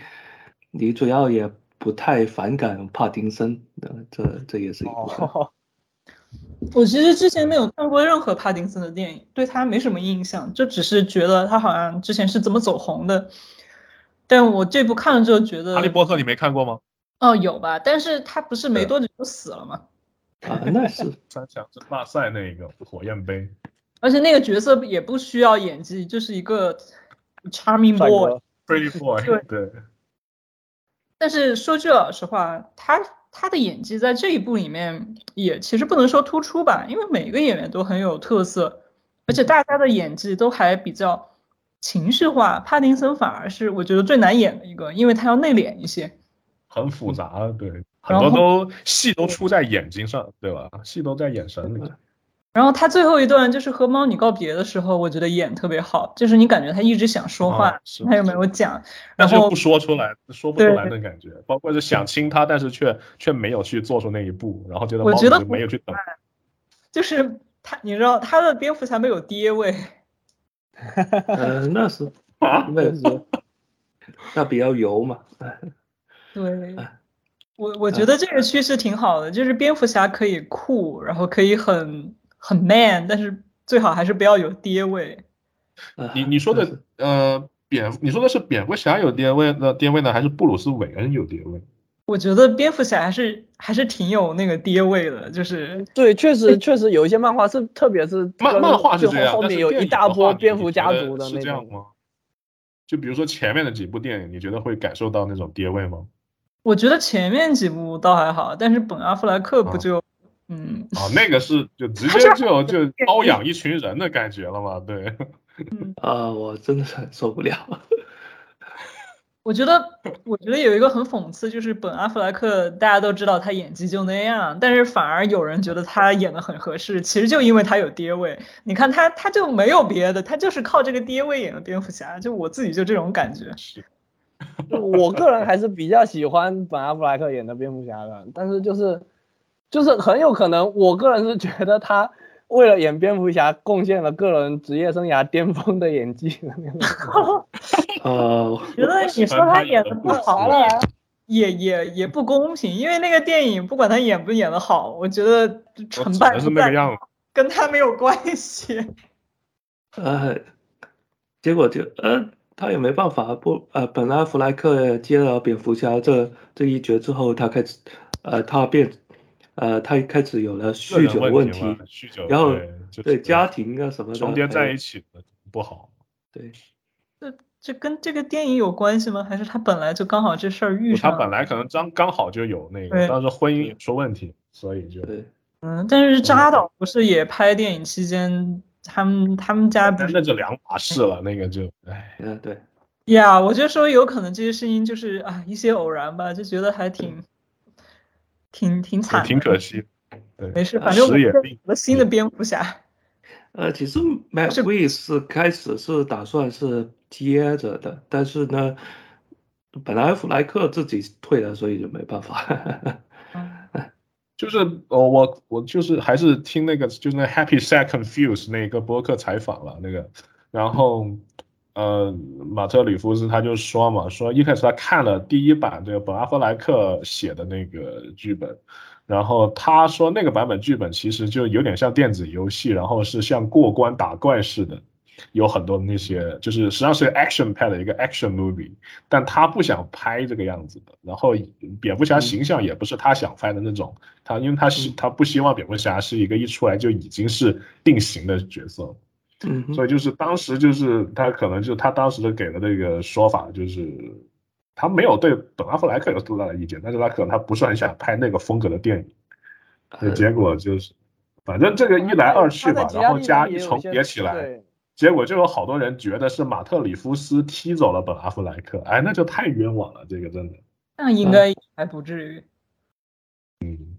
你主要也不太反感帕丁森的，这这也是一部分。哦，我其实之前没有看过任何帕丁森的电影，对他没什么印象，就只是觉得他好像之前是怎么走红的。但我这部看了之后觉得，哈利波特你没看过吗？哦有吧，但是他不是没多久就死了吗？啊，那是，三强争霸赛那一个火焰杯，而且那个角色也不需要演技，就是一个 charming boy，pretty Boy，对对，但是说句老实话，他他的演技在这一部里面也其实不能说突出吧，因为每个演员都很有特色，而且大家的演技都还比较情绪化。帕丁森反而是我觉得最难演的一个，因为他要内敛一些。很复杂，对，很多都戏都出在眼睛上，对吧？戏都在眼神里。然后他最后一段就是和猫女告别的时候，我觉得演特别好，就是你感觉他一直想说话，他又没有讲，然后但是又不说出来，说不出来的感觉，包括是想亲他，但是却却没有去做出那一步，然后觉得猫我觉得女没有去等，就是他，你知道他的蝙蝠侠没有爹味，呃，那是，啊那是，那比较油嘛。对，我我觉得这个趋势挺好的，就是蝙蝠侠可以酷，然后可以很很 man，但是最好还是不要有爹味。呃你你说的呃蝙，你说的是蝙蝠侠有爹味的爹味呢，还是布鲁斯韦恩有爹味？我觉得蝙蝠侠还是还是挺有那个爹味的，就是对，确实 确实有一些漫画是，特别是漫漫画是这样，后后面有一大波蝙蝠家族的那种。是这样吗？就比如说前面的几部电影，你觉得会感受到那种爹味吗？我觉得前面几部倒还好，但是本阿弗莱克不啊就，嗯啊，那个是 就直接就 就包养一群人的感觉了嘛？对，嗯，啊，我真的是很受不了。我觉得，我觉得有一个很讽刺，就是本阿弗莱克，大家都知道他演技就那样，但是反而有人觉得他演的很合适，其实就因为他有爹味。你看他，他就没有别的，他就是靠这个爹味演的蝙蝠侠。就我自己就这种感觉。我个人还是比较喜欢本阿弗莱克演的蝙蝠侠的，但是就是就是很有可能，我个人是觉得他。为了演蝙蝠侠，贡献了个人职业生涯巅峰的演技。呃，觉得你说他演的不好了，也也也不公平，因为那个电影不管他演不演的好，我觉得成败是那个样，跟他没有关系。呃，结果就呃，他也没办法，不呃，本来弗莱克接了蝙蝠侠这这一角之后，他开始呃，他变。呃，他开始有了酗酒问题，酗酒，然后对家庭啊什么的重叠在一起不好。对，这这跟这个电影有关系吗？还是他本来就刚好这事儿遇上？他本来可能刚刚好就有那个，当时婚姻也出问题，所以就对。嗯，但是扎导不是也拍电影期间，他们他们家那就两码事了，那个就哎，嗯对。呀，我就说有可能这些事情就是啊一些偶然吧，就觉得还挺。挺挺惨，挺可惜。对，没事，反正我了新的蝙蝠侠。呃，其实 Matt Reeves 开始是打算是接着的，但是呢，本来弗莱克自己退了，所以就没办法。就是哦，我我就是还是听那个，就是那 Happy Second Fuse 那个播客采访了那个，然后。呃，马特·里夫斯他就说嘛，说一开始他看了第一版这个本·阿弗莱克写的那个剧本，然后他说那个版本剧本其实就有点像电子游戏，然后是像过关打怪似的，有很多那些就是实际上是 action pad 的一个 action movie，但他不想拍这个样子的，然后蝙蝠侠形象也不是他想拍的那种，他因为他是他不希望蝙蝠侠是一个一出来就已经是定型的角色。嗯，所以就是当时就是他可能就他当时的给的那个说法就是他没有对本阿弗莱克有多大的意见，但是他可能他不是很想拍那个风格的电影，结果就是反正这个一来二去吧，然后加一重叠起来，结果就有好多人觉得是马特里夫斯踢走了本阿弗莱克，哎，那就太冤枉了，这个真的。那应该还不至于。嗯，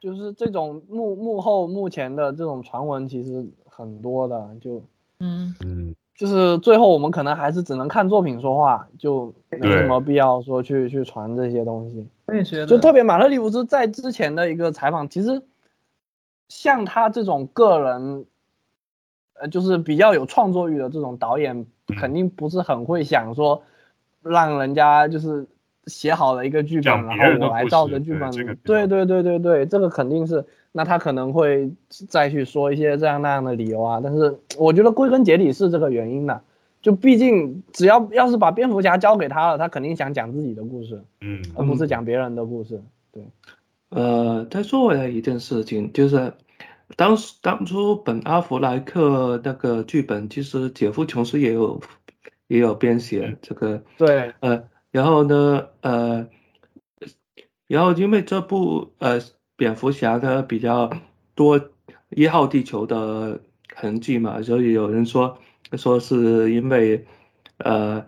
就是这种幕幕后目前的这种传闻，其实。很多的就，嗯嗯，就是最后我们可能还是只能看作品说话，就没什么必要说去去传这些东西。我也觉得，就特别马特里夫斯在之前的一个采访，其实像他这种个人，呃，就是比较有创作欲的这种导演，肯定不是很会想说让人家就是写好了一个剧本，然后我来照着剧本。对对对对对，这个肯定是。那他可能会再去说一些这样那样的理由啊，但是我觉得归根结底是这个原因的，就毕竟只要要是把蝙蝠侠交给他了，他肯定想讲自己的故事，嗯，而不是讲别人的故事。对，呃，再说回来一件事情，就是当时当初本阿弗莱克那个剧本，其实杰夫琼斯也有也有编写这个，对，呃，然后呢，呃，然后因为这部呃。蝙蝠侠的比较多一号地球的痕迹嘛，所以有人说说是因为呃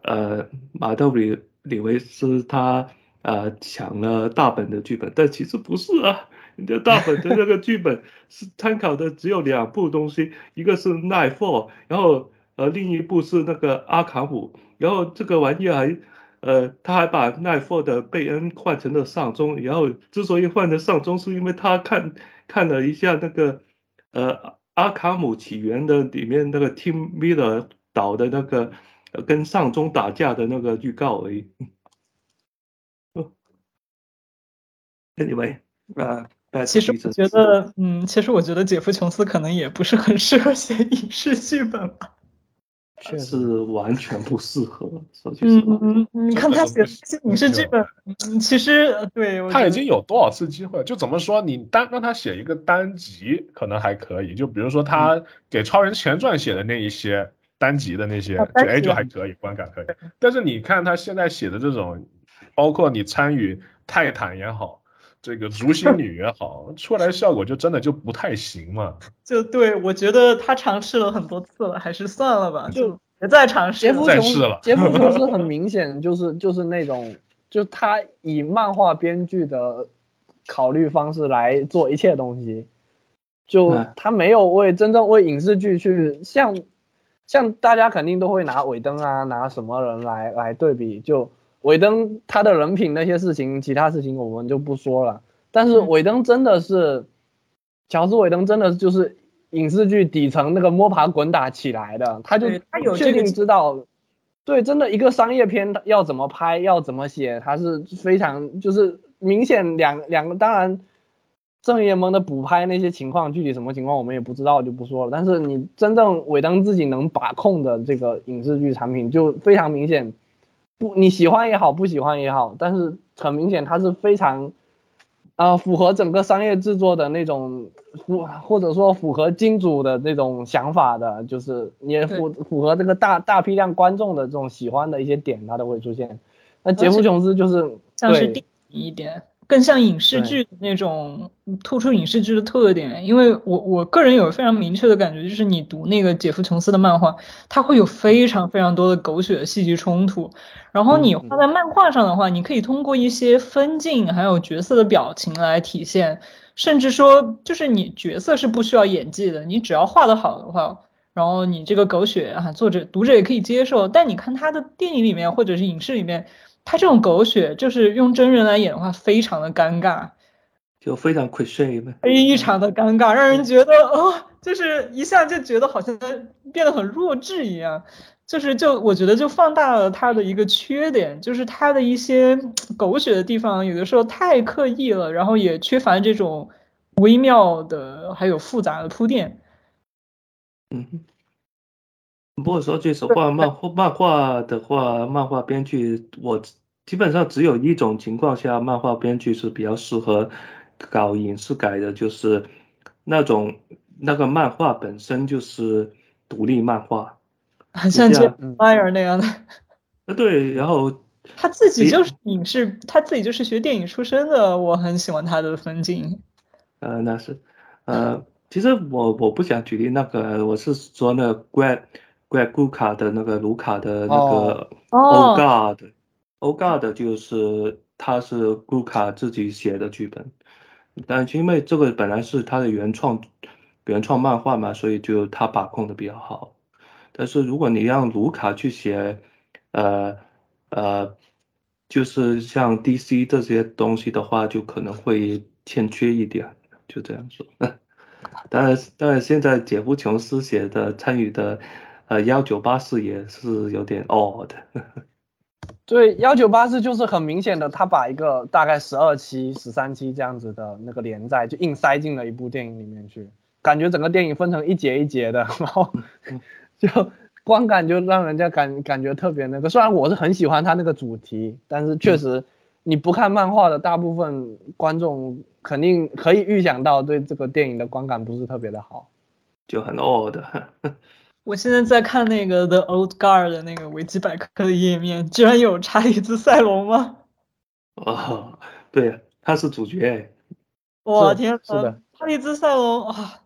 呃马特里里维斯他呃抢了大本的剧本，但其实不是啊，人家大本的那个剧本是参考的只有两部东西，一个是奈佛，然后呃另一部是那个阿卡姆，然后这个玩意儿还。呃，他还把奈佛的贝恩换成了上中，然后之所以换成上中，是因为他看看了一下那个呃阿卡姆起源的里面那个 Tim Miller 导的那个跟上中打架的那个预告而已。Anyway，啊，其实我觉得，嗯，其实我觉得杰夫琼斯可能也不是很适合写影视剧本吧。确实 完全不适合。说句实话，嗯嗯，你看他写影视剧本，其实对他已经有多少次机会？就怎么说，你单让他写一个单集可能还可以，就比如说他给《超人前传》写的那一些单集的那些，就哎就还可以，观感可以。但是你看他现在写的这种，包括你参与泰坦也好，这个竹心女也好，出来效果就真的就不太行嘛。就对我觉得他尝试了很多次了，还是算了吧。就别再尝试了。杰夫琼再试了杰夫琼斯很明显就是就是那种，就他以漫画编剧的考虑方式来做一切东西，就嗯他没有为真正为影视剧去像像大家肯定都会拿尾灯啊，拿什么人来来对比，就尾灯他的人品那些事情，其他事情我们就不说了。但是嗯尾灯真的是，乔治尾灯真的就是影视剧底层那个摸爬滚打起来的，他就他有确定知道，对，真的一个商业片要怎么拍，要怎么写，他是非常就是明显两两个，当然。正义联盟的补拍那些情况，具体什么情况我们也不知道，就不说了。但是你真正尾灯自己能把控的这个影视剧产品，就非常明显，不你喜欢也好，不喜欢也好，但是很明显它是非常，呃，符合整个商业制作的那种符，或者说符合金主的那种想法的，就是也符符合这个大大批量观众的这种喜欢的一些点，它都会出现。那杰夫琼斯就是对像是电影一点，更像影视剧的那种突出影视剧的特点。因为我我个人有非常明确的感觉，就是你读那个杰夫琼斯的漫画，它会有非常非常多的狗血的戏剧冲突。然后你嗯画在漫画上的话，你可以通过一些分镜还有角色的表情来体现，甚至说就是你角色是不需要演技的，你只要画得好的话。然后你这个狗血啊，作者读者也可以接受，但你看他的电影里面或者是影视里面，他这种狗血就是用真人来演的话，非常的尴尬，就非常嘛。非常的尴尬，让人觉得哦，就是一下就觉得好像变得很弱智一样。就是就我觉得就放大了他的一个缺点，就是他的一些狗血的地方，有的时候太刻意了，然后也缺乏这种微妙的还有复杂的铺垫。嗯，不过说句实话，漫画漫画的话，漫画编剧我基本上只有一种情况下，漫画编剧是比较适合搞影视改的，就是那种那个漫画本身就是独立漫画，很像这样 Jeff Meyer 那样的，呃对，然后。他自己就是影视，他自己就是学电影出身的，我很喜欢他的分镜。呃那是。呃，其实我我不想举例那个，我是说那个 Greg Greg 卢卡的那个卢卡的那个哦 Oh God Oh God 就是他是卢卡自己写的剧本，但因为这个本来是他的原创原创漫画嘛，所以就他把控的比较好。但是如果你让卢卡去写，呃呃，就是像 DC 这些东西的话，就可能会欠缺一点，就这样说。当然，当然，现在杰夫琼斯写的参与的，呃，幺九八四也是有点 odd。对，幺九八四就是很明显的，他把一个大概十二期、十三期这样子的那个连载，就硬塞进了一部电影里面去，感觉整个电影分成一节一节的，然后就观感就让人家感感觉特别那个。虽然我是很喜欢他那个主题，但是确实你不看漫画的大部分观众肯定可以预想到，对这个电影的观感不是特别的好。就很 odd。我现在在看那个 The Old Guard 的那个维基百科的页面，居然有查理兹塞隆吗？哦，对，他是主角。是我天是的呐，查理兹塞隆啊，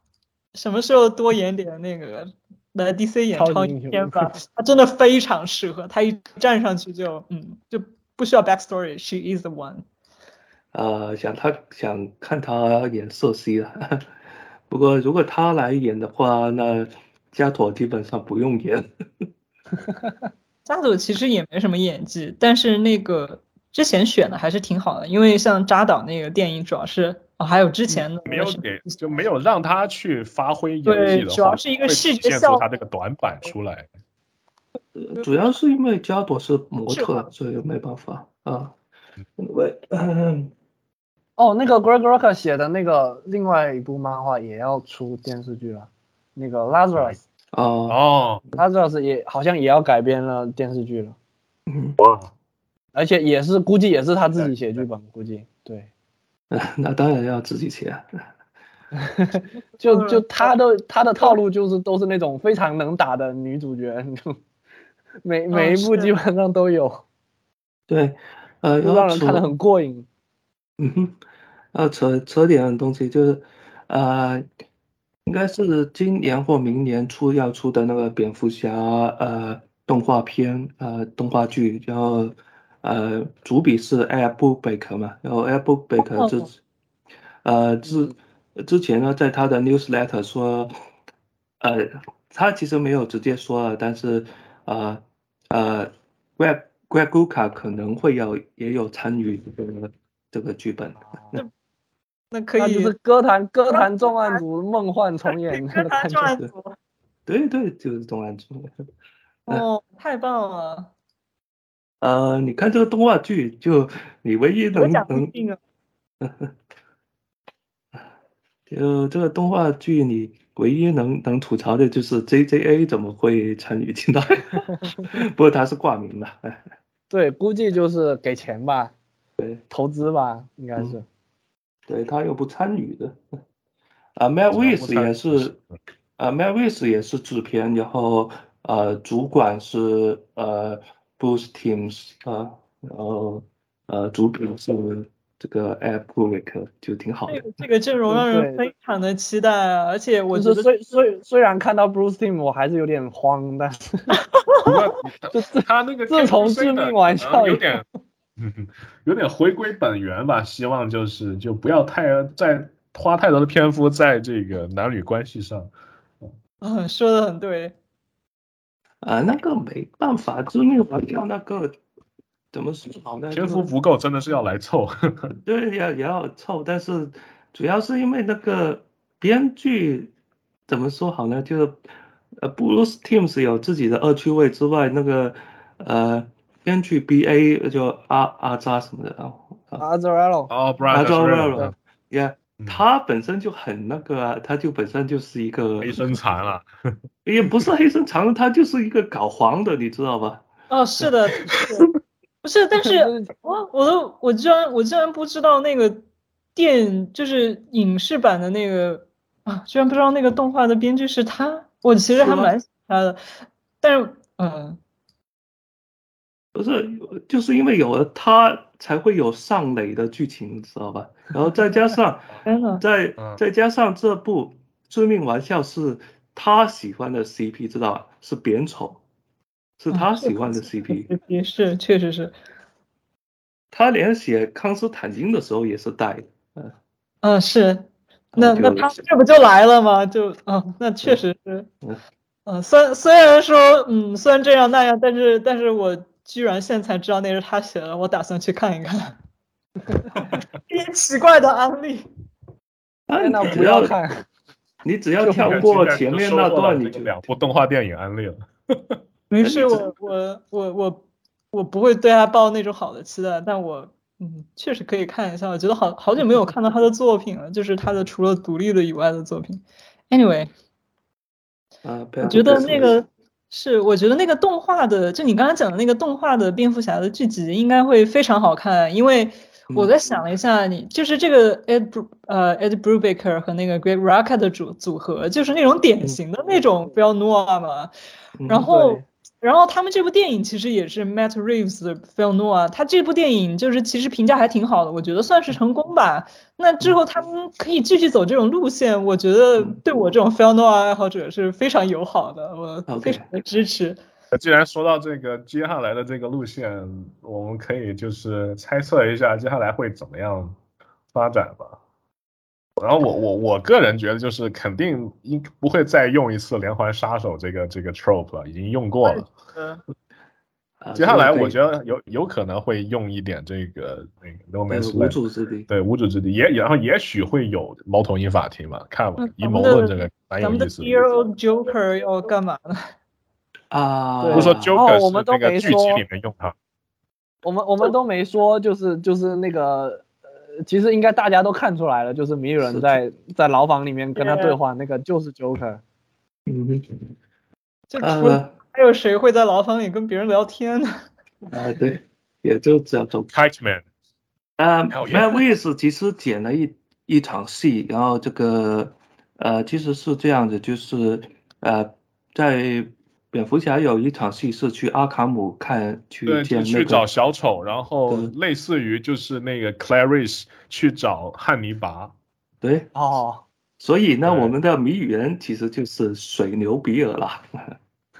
什么时候多演点那个来 DC 演超英雄英片吧？他真的非常适合，他一站上去就嗯就不需要 backstory，she is the one。呃，想他想看他演瑟西了。不过如果他来演的话，那加朵基本上不用演。加朵其实也没什么演技，但是那个之前选的还是挺好的，因为像扎导那个电影主要是哦，还有之前的没有给就没有让他去发挥演技的话，主要是一个会视觉效果他这个短板出来。主要是因为加朵是模特，所以没办法啊。因为嗯哦，那个 Greg Rucka 写的那个另外一部漫画也要出电视剧了，那个 Lazarus。哦，哦，Lazarus 也好像也要改编了电视剧了，嗯，而且也是估计也是他自己写剧本，估计对，那当然要自己写。就就他的他的套路就是都是那种非常能打的女主角，每每一部基本上都有，对，呃，就让人看得很过瘾。嗯哼，要扯扯点东西，就是呃，应该是今年或明年初要出的那个蝙蝠侠呃动画片呃动画剧，然后呃主笔是 Air Brubaker 嘛，然后 Air Brubaker 之呃之之前呢，在他的 newsletter 说，呃他其实没有直接说了，但是呃呃 Greg Greg Guka 可能会有也有参与这个这个剧本。那可以，那就是歌坛 歌坛重案组梦幻重演那歌坛。重案组，对对，就是重案组。哦，太棒了！呃，你看这个动画剧，就你唯一能能 就这个动画剧，你唯一能能吐槽的就是 JJA 怎么会参与进来？不过他是挂名的，哎，对，估计就是给钱吧，对，投资吧，应该嗯是。对他又不参与的。啊 m e l w i s 也是，啊 m e l w i s 也是制片，然后呃，主管是呃 Bruce Teams 啊，然后呃，主品是这个 App w i k 就挺好的这。个这个阵容让人非常的期待啊！而且我觉得就是虽虽虽然看到 Bruce Team 我还是有点慌，但是不过 就是他那个自从致命玩笑有点，嗯，有点回归本源吧。希望就是就不要太在花太多的篇幅在这个男女关系上。嗯，说的很对，啊，那个没办法，致命玩笑那个怎么说好呢？篇就幅不够，真的是要来凑。对，要也要凑，但是主要是因为那个编剧怎么说好呢？就是呃，Bruce Teams 有自己的恶趣味之外，那个呃，编剧 BA 就阿阿扎什么的啊，Azarello 哦，不阿然就是扎瑞了，也嗯。他本身就很那个啊，他就本身就是一个黑身残了。也不是黑身长，他就是一个搞黄的，你知道吧？哦，是的，是的不是，但是我我都我居然我居然不知道那个电就是影视版的那个啊，居然不知道那个动画的编剧是他，我其实还蛮喜欢他的，但是嗯，不是，就是因为有了他，才会有上垒的剧情，你知道吧？然后再加上，再嗯再加上这部《致命玩笑》是他喜欢的 CP，知道吧？是扁丑，是他喜欢的 CP。也是确实是，他连写康斯坦丁的时候也是带的，嗯是，那那他这不就来了吗？就嗯，那确实是嗯，嗯，虽虽然说嗯，虽然这样那样，但是但是我居然现在才知道那是他写的，我打算去看一看。一些奇怪的案例，啊，天呐，你只不要看，你只要就跳过前面那段，你就两部动画电影安利了。没事，我我我我我不会对他抱那种好的期待，但我嗯，确实可以看一下。我觉得好好久没有看到他的作品了，就是他的除了独立的以外的作品。Anyway，啊，我觉得那个是，我觉得那个动画的，就你刚刚讲的那个动画的蝙蝠侠的剧集应该会非常好看，因为我在想了一下，你就是这个 Ed 呃 Ed Brubaker 和那个 Greg Rucka 的组组合，就是那种典型的那种 Bell Noir 嘛。嗯然后对，然后他们这部电影其实也是 Matt Reeves 的 Film Noir，他这部电影就是其实评价还挺好的，我觉得算是成功吧。那之后他们可以继续走这种路线，我觉得对我这种 Film Noir 爱好者是非常友好的，我非常的支持。既然说到这个接下来的这个路线，我们可以就是猜测一下接下来会怎么样发展吧。然后我我我个人觉得就是肯定应不会再用一次连环杀手这个这个 trope 了，已经用过了。嗯，啊接下来我觉得有有可能会用一点这个那个 No 那 Man's 个无 Land，主之地。对无主之地，也然后也许会有猫头鹰法庭嘛，看阴谋论这个蛮咱们的有意思 Dear 的。Old Joker 要干嘛呢？啊，不是说哦 Joker 我们都是那个剧集里面用它，我们我们都没说，就是就是那个呃，其实应该大家都看出来了，就是谜语是人在在牢房里面跟他对对话，那个就是 Joker。嗯这除了呃还有谁会在牢房里跟别人聊天呢？啊，对，也就这种 Kite Man，啊 Hell，Matt yeah Reeves 其实剪了一一场戏，然后这个呃，其实是这样子，就是呃，在蝙蝠侠有一场戏是去阿卡姆看去对，见那个去找，小丑，然后类似于就是那个 Clarice 去找汉尼拔，对，哦，所以呢，我们的谜语人其实就是水牛比尔啦。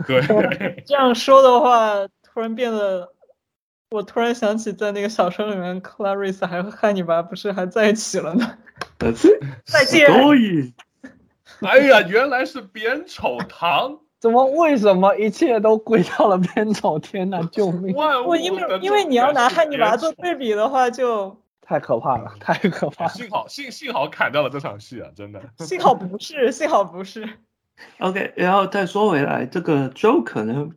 对，这样说的话，突然变得，我突然想起在那个小说里面，Clarice 还和汉尼拔不是还在一起了呢？呃，再见。所以哎呀，原来是扁丑堂，怎么为什么一切都归到了边走？天哪，救命！我因为因为你要拿汉尼拔做对比的话，就太可怕了，太可怕了。幸好幸幸好砍掉了这场戏啊，真的。幸好不是，幸好不是。OK，然后再说回来，这个 Joker 呢，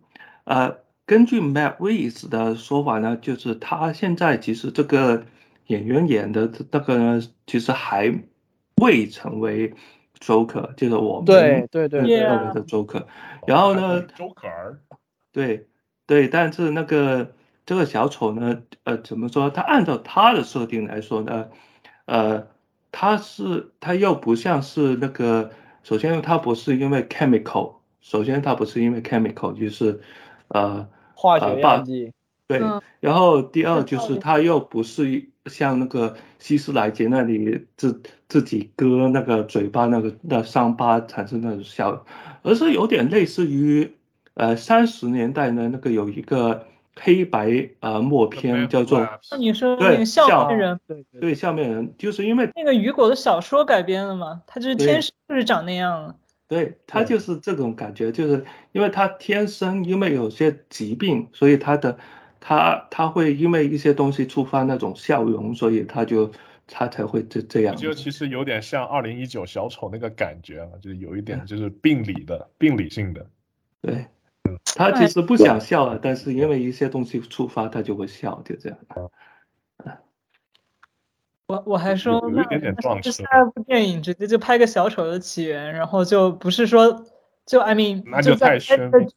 呃，根据 Matt Reeves 的说法呢，就是他现在其实这个演员演的那个呢，其实还未成为 Joker，就是我们对对对对认为的 Joker。然后呢对对，但是那个这个小丑呢，呃，怎么说？他按照他的设定来说呢，呃，他是他又不像是那个，首先他不是因为 chemical，首先他不是因为 chemical，就是呃化学呃把药剂，对，嗯然后第二就是他又不是像那个希斯莱杰那里自自己割那个嘴巴那个那伤疤产生那种效，而是有点类似于呃三十年代呢那个有一个黑白呃默片叫做那你说对那个笑笑面人，对对。对下面人，就是因为那个雨果的小说改编的嘛，他就是天生就是长那样了。对他就是这种感觉，就是因为他天生因为有些疾病，所以他的他他会因为一些东西触发那种笑容，所以他就他才会这这样。就其实有点像二零一九小丑那个感觉啊，就是有一点就是病理的、病理性的。对，他其实不想笑了，但是因为一些东西触发，他就会笑，就这样。我我还说，有有一点点撞车这下部电影直接就拍个小丑的起源，然后就不是说就 I mean 那就就在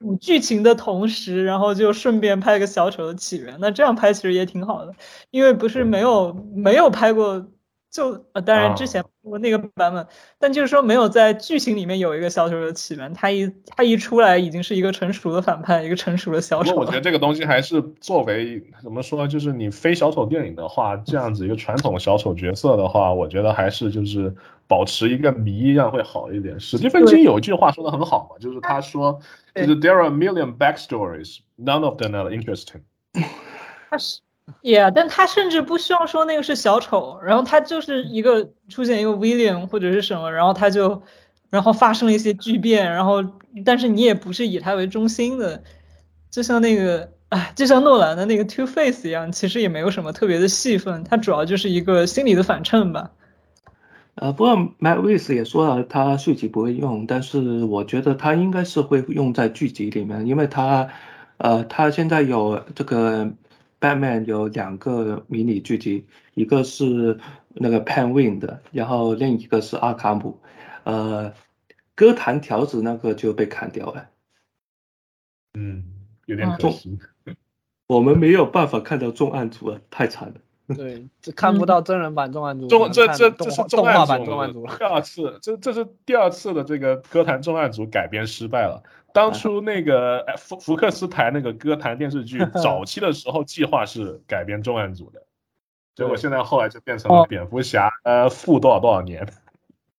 主剧情的同时，然后就顺便拍个小丑的起源，那这样拍其实也挺好的，因为不是没有没有拍过。就呃，当然之前啊我那个版本，但就是说没有在剧情里面有一个小丑的起源，他一他一出来已经是一个成熟的反派，一个成熟的小丑了。我觉得这个东西还是作为怎么说，就是你非小丑电影的话，这样子一个传统小丑角色的话，我觉得还是就是保持一个谜一样会好一点。史蒂芬金有一句话说的很好嘛，就是他说，就是 There are a million backstories, none of them are interesting。他是，Yeah，但他甚至不需要说那个是小丑，然后他就是一个出现一个 William 或者是什么，然后他就，然后发生了一些巨变，然后但是你也不是以他为中心的，就像那个，哎，就像诺兰的那个 Two Face 一样，其实也没有什么特别的戏份，他主要就是一个心理的反衬吧。呃，不过 Matt Reeves 也说了，他续集不会用，但是我觉得他应该是会用在剧集里面，因为他，呃，他现在有这个 Batman 有两个迷你剧集，一个是那个 Penguin 的，然后另一个是阿卡姆，呃，歌坛条子那个就被砍掉了，嗯，有点可惜。我们没有办法看到重案组了，太惨了。对，这看不到真人版重案组，重这看这这是动画版重案组了。第二次，这这是第二次的这个歌坛重案组改编失败了。当初那个哎福福克斯台那个歌坛电视剧 早期的时候，计划是改编重案组的，结果现在后来就变成了哦蝙蝠侠呃负多少多少年。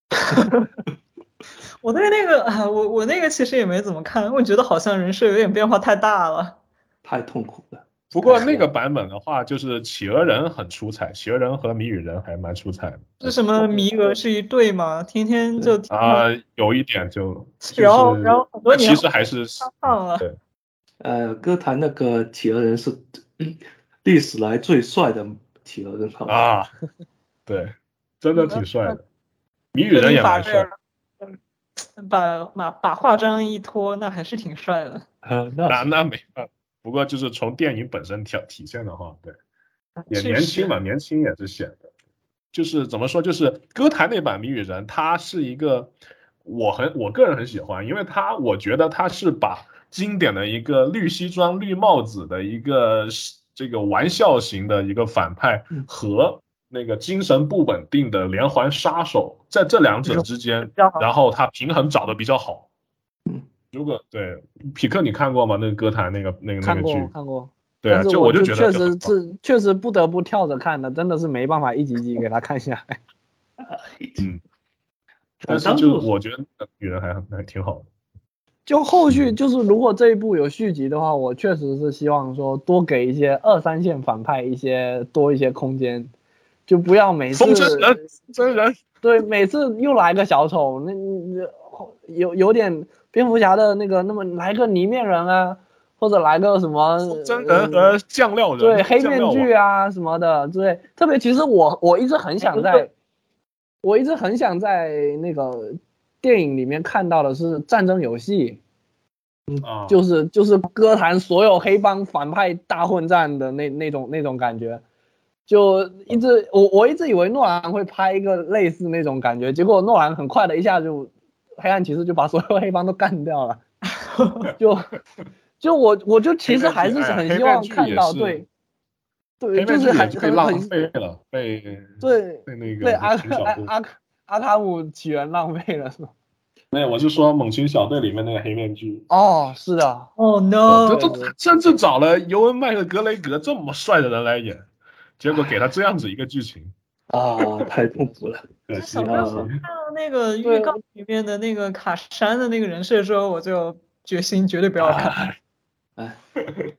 我对那个，啊，我我那个其实也没怎么看，我觉得好像人设有点变化太大了。太痛苦了。不过那个版本的话，就是企鹅人很出彩，企鹅人和谜语人还蛮出彩的。是什么弥额是一对吗？天天就听啊、有一点就，就是然后然后很多年其实还是放了对，呃，歌坛那个企鹅人是历史来最帅的企鹅人，好？啊，对，真的挺帅的。谜语人也蛮帅，把把把化妆一脱，那还是挺帅的。啊，那那那没办法。不过就是从电影本身体体现的话，对，也年轻嘛，年轻也是显得，就是怎么说，就是歌坛那版谜语人，他是一个我很我个人很喜欢，因为他我觉得他是把经典的一个绿西装绿帽子的一个这个玩笑型的一个反派嗯和那个精神不稳定的连环杀手在这两者之间然后他平衡找的比较好。嗯，如果对匹克你看过吗？那个歌坛那个那个那看过个剧，看过，对啊，但是就就我确实觉得确实是确实不得不跳着看的，真的是没办法一集一集给他看下来。嗯，但是就我觉得女人还还挺好的。就后续就是如果这一部有续集的话，我确实是希望说多给一些二三线反派一些多一些空间，就不要每次风真人，真人，对每次又来个小丑，那那有有点蝙蝠侠的那个，那么来个泥面人啊，或者来个什么真人和酱料人，对黑面具啊什么的，对，特别其实我我一直很想在，我一直很想在那个电影里面看到的是战争游戏，嗯啊，就是就是歌坛所有黑帮反派大混战的那那种那种感觉，就一直我我一直以为诺兰会拍一个类似那种感觉，结果诺兰很快的一下就黑暗骑士就把所有黑帮都干掉了，就就我我就其实还是很希望看到对对，就是还也被浪费了，被对被那个被阿阿阿阿卡姆起源浪费了是吗？没有，我是说猛禽小队里面那个黑面具。哦，是的，哦这 no！这甚至找了尤恩·麦克格雷格这么帅的人来演，结果给他这样子一个剧情，啊，太痛苦了。可惜了。那个预告里面的那个卡山的那个人设之后，我就决心绝对不要看。哎，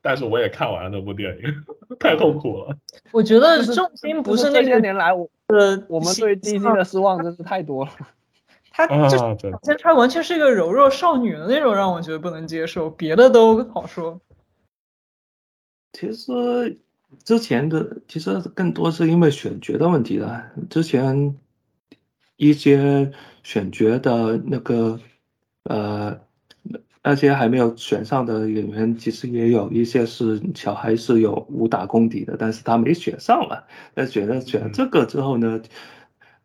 但是我也看完了那部电影，太痛苦了。我觉得重心不是那些那个年来我呃，我们对形 DC 的失望真是太多了。他就是啊，真的表现出来完全是一个柔弱少女的那种，让我觉得不能接受。别的都好说。其实之前的其实更多是因为选角的问题的。之前一些选角的那个呃那些还没有选上的演员，其实也有一些是小孩是有武打功底的，但是他没选上了。那选了选了这个之后呢，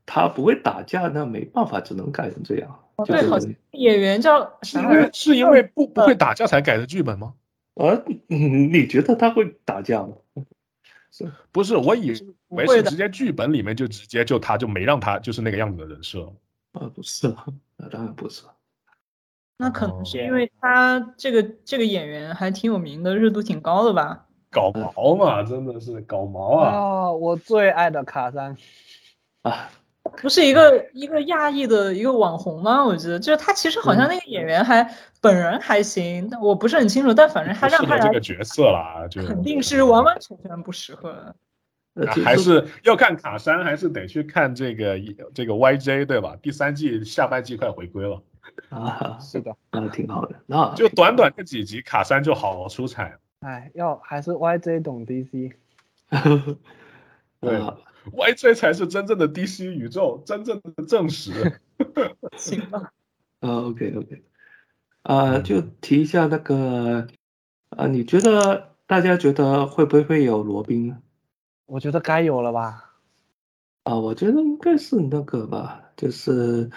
他不会打架，那没办法，只能改成这样。就对，好像演员叫是因为是因为不不会打架才改的剧本吗？呃，嗯 你觉得他会打架吗？不是，我以为是直接剧本里面就直接就他就没让他就是那个样子的人设。啊，不是啊，那当然不是。那可能是哦因为他这个这个演员还挺有名的，热度挺高的吧？搞毛嘛，真的是搞毛啊！哦，我最爱的卡三，啊，不是一个一个亚裔的一个网红吗？我觉得就是他，其实好像那个演员还本人还行，但我不是很清楚，但反正他让他这个角色啦，就肯定是完完全全不适合 还是要看卡山，还是得去看这个这个 YJ 对吧？第三季下半季快回归了，啊，是的，那挺好的，那就短短这几集，卡山就好出彩。哎，要还是 YJ 懂 DC，对啊 YJ 才是真正的 DC 宇宙，真正的正史。行吧，啊，OK OK，啊，嗯就提一下那个，啊，你觉得大家觉得会不会有罗宾呢？我觉得该有了吧。啊，我觉得应该是那个吧，就是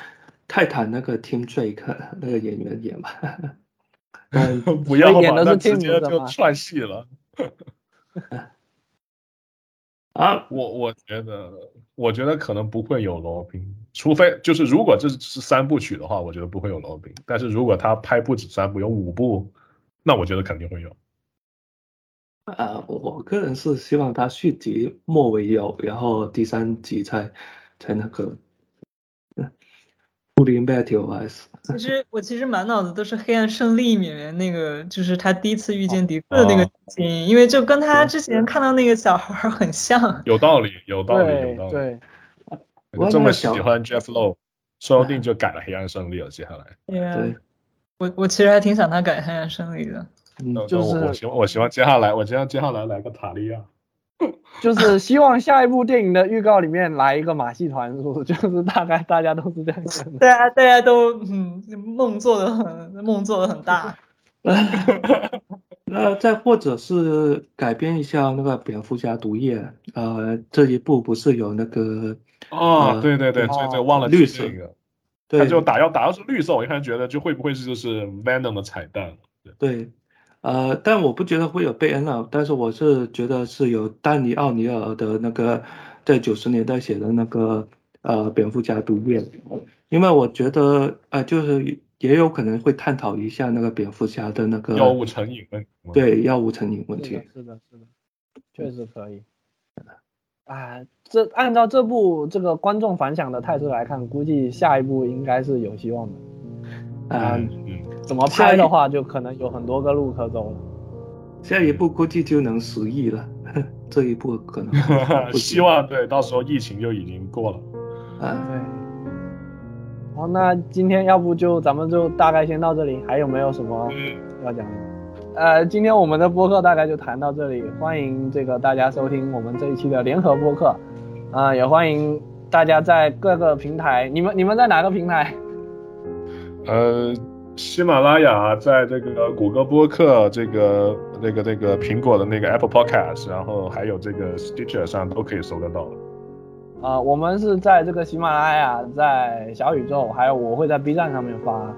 泰坦那个 Tim Drake 那个演员演吧。嗯，不要吧，演的是那直接就串戏了。啊，我我觉得，我觉得可能不会有罗宾，除非就是如果这是三部曲的话，我觉得不会有罗宾。但是如果他拍不止三部，有五部，那我觉得肯定会有。呃，我个人是希望他续集末尾有，然后第三集才才那个，嗯，布林 battle 还是其实我其实满脑子都是《黑暗胜利》里面那个，就是他第一次遇见迪克的那个剧情景，因为就跟他之前看到那个小孩儿很像。有道理，有道理，有道理。对，我这么喜欢 Jeff Lowe，说不定就改了黑暗胜利了。接下来，对，我我其实还挺想他改《黑暗胜利》的。嗯那就是我希望我希望接下来我希望接下来来个塔利亚。就是希望下一部电影的预告里面来一个马戏团，是不是？就是大概大家都是这样想的。大家大家都嗯梦做的很梦做的很大。那再或者是改编一下那个蝙蝠侠毒液，呃，这一部不是有那个哦呃，对对对，哦这这忘了绿色个，对他就打要打要是绿色，我一开始觉得就会不会是就是 Venom 的彩蛋？对，呃，但我不觉得会有贝恩啊，但是我是觉得是有丹尼奥尼尔的那个在九十年代写的那个呃蝙蝠侠毒液，因为我觉得呃就是也有可能会探讨一下那个蝙蝠侠的那个药物成瘾问题？对药物成瘾问题是的，，是的，确实可以。啊，这按照这部这个观众反响的态势来看，估计下一部应该是有希望的。啊、嗯嗯，怎么拍的话，就可能有很多个路可走了。下一步估计就能十亿了，这一步可能 不行希望对，到时候疫情就已经过了。啊。对。好，那今天要不就咱们就大概先到这里，还有没有什么嗯，要讲的？呃，今天我们的播客大概就谈到这里，欢迎这个大家收听我们这一期的联合播客，啊、也欢迎大家在各个平台，你们你们在哪个平台？呃，喜马拉雅在这个谷歌播客、这个那个那个苹果的那个 Apple Podcast，然后还有这个 Stitcher 上都可以搜得到。啊，我们是在这个喜马拉雅，在小宇宙，还有我会在 B 站上面发，啊，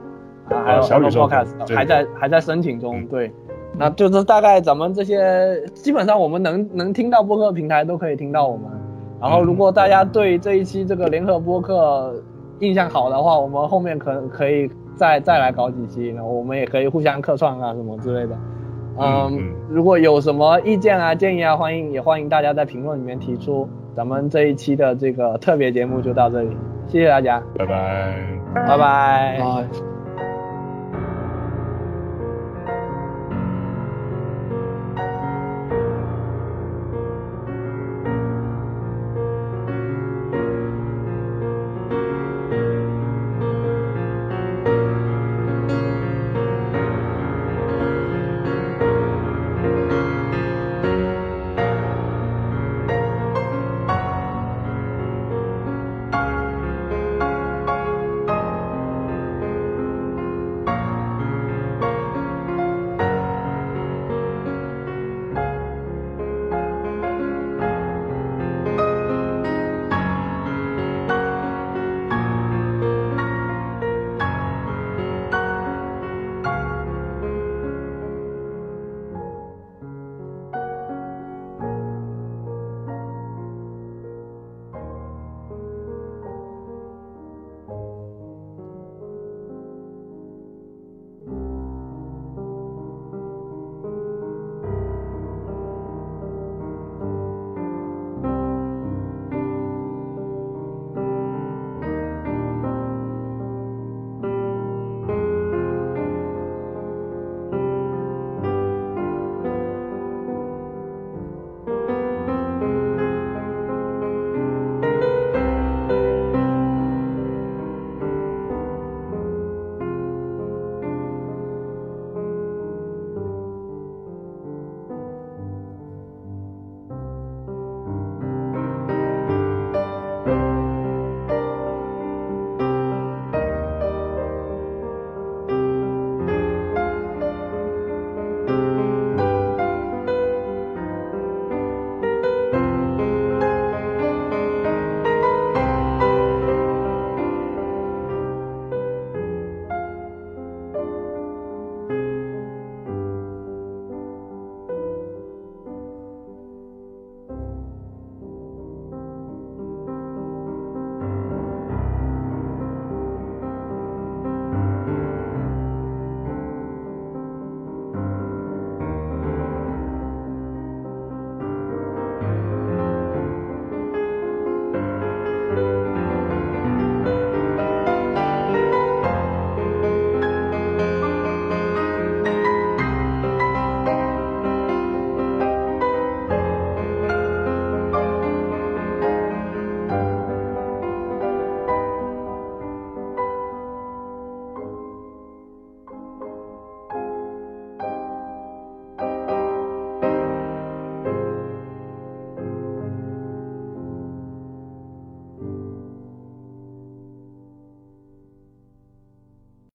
还有啊小宇 Apple 宙 Podcast 对还在还在申请中，嗯对，那就是大概咱们这些基本上我们能能听到播客平台都可以听到我们，然后如果大家对这一期这个联合播客印象好的话，我们后面可可以再再来搞几期，然后我们也可以互相客串啊什么之类的。嗯嗯，如果有什么意见啊、建议啊，欢迎也欢迎大家在评论里面提出。咱们这一期的这个特别节目就到这里，谢谢大家，拜拜。拜拜。啊。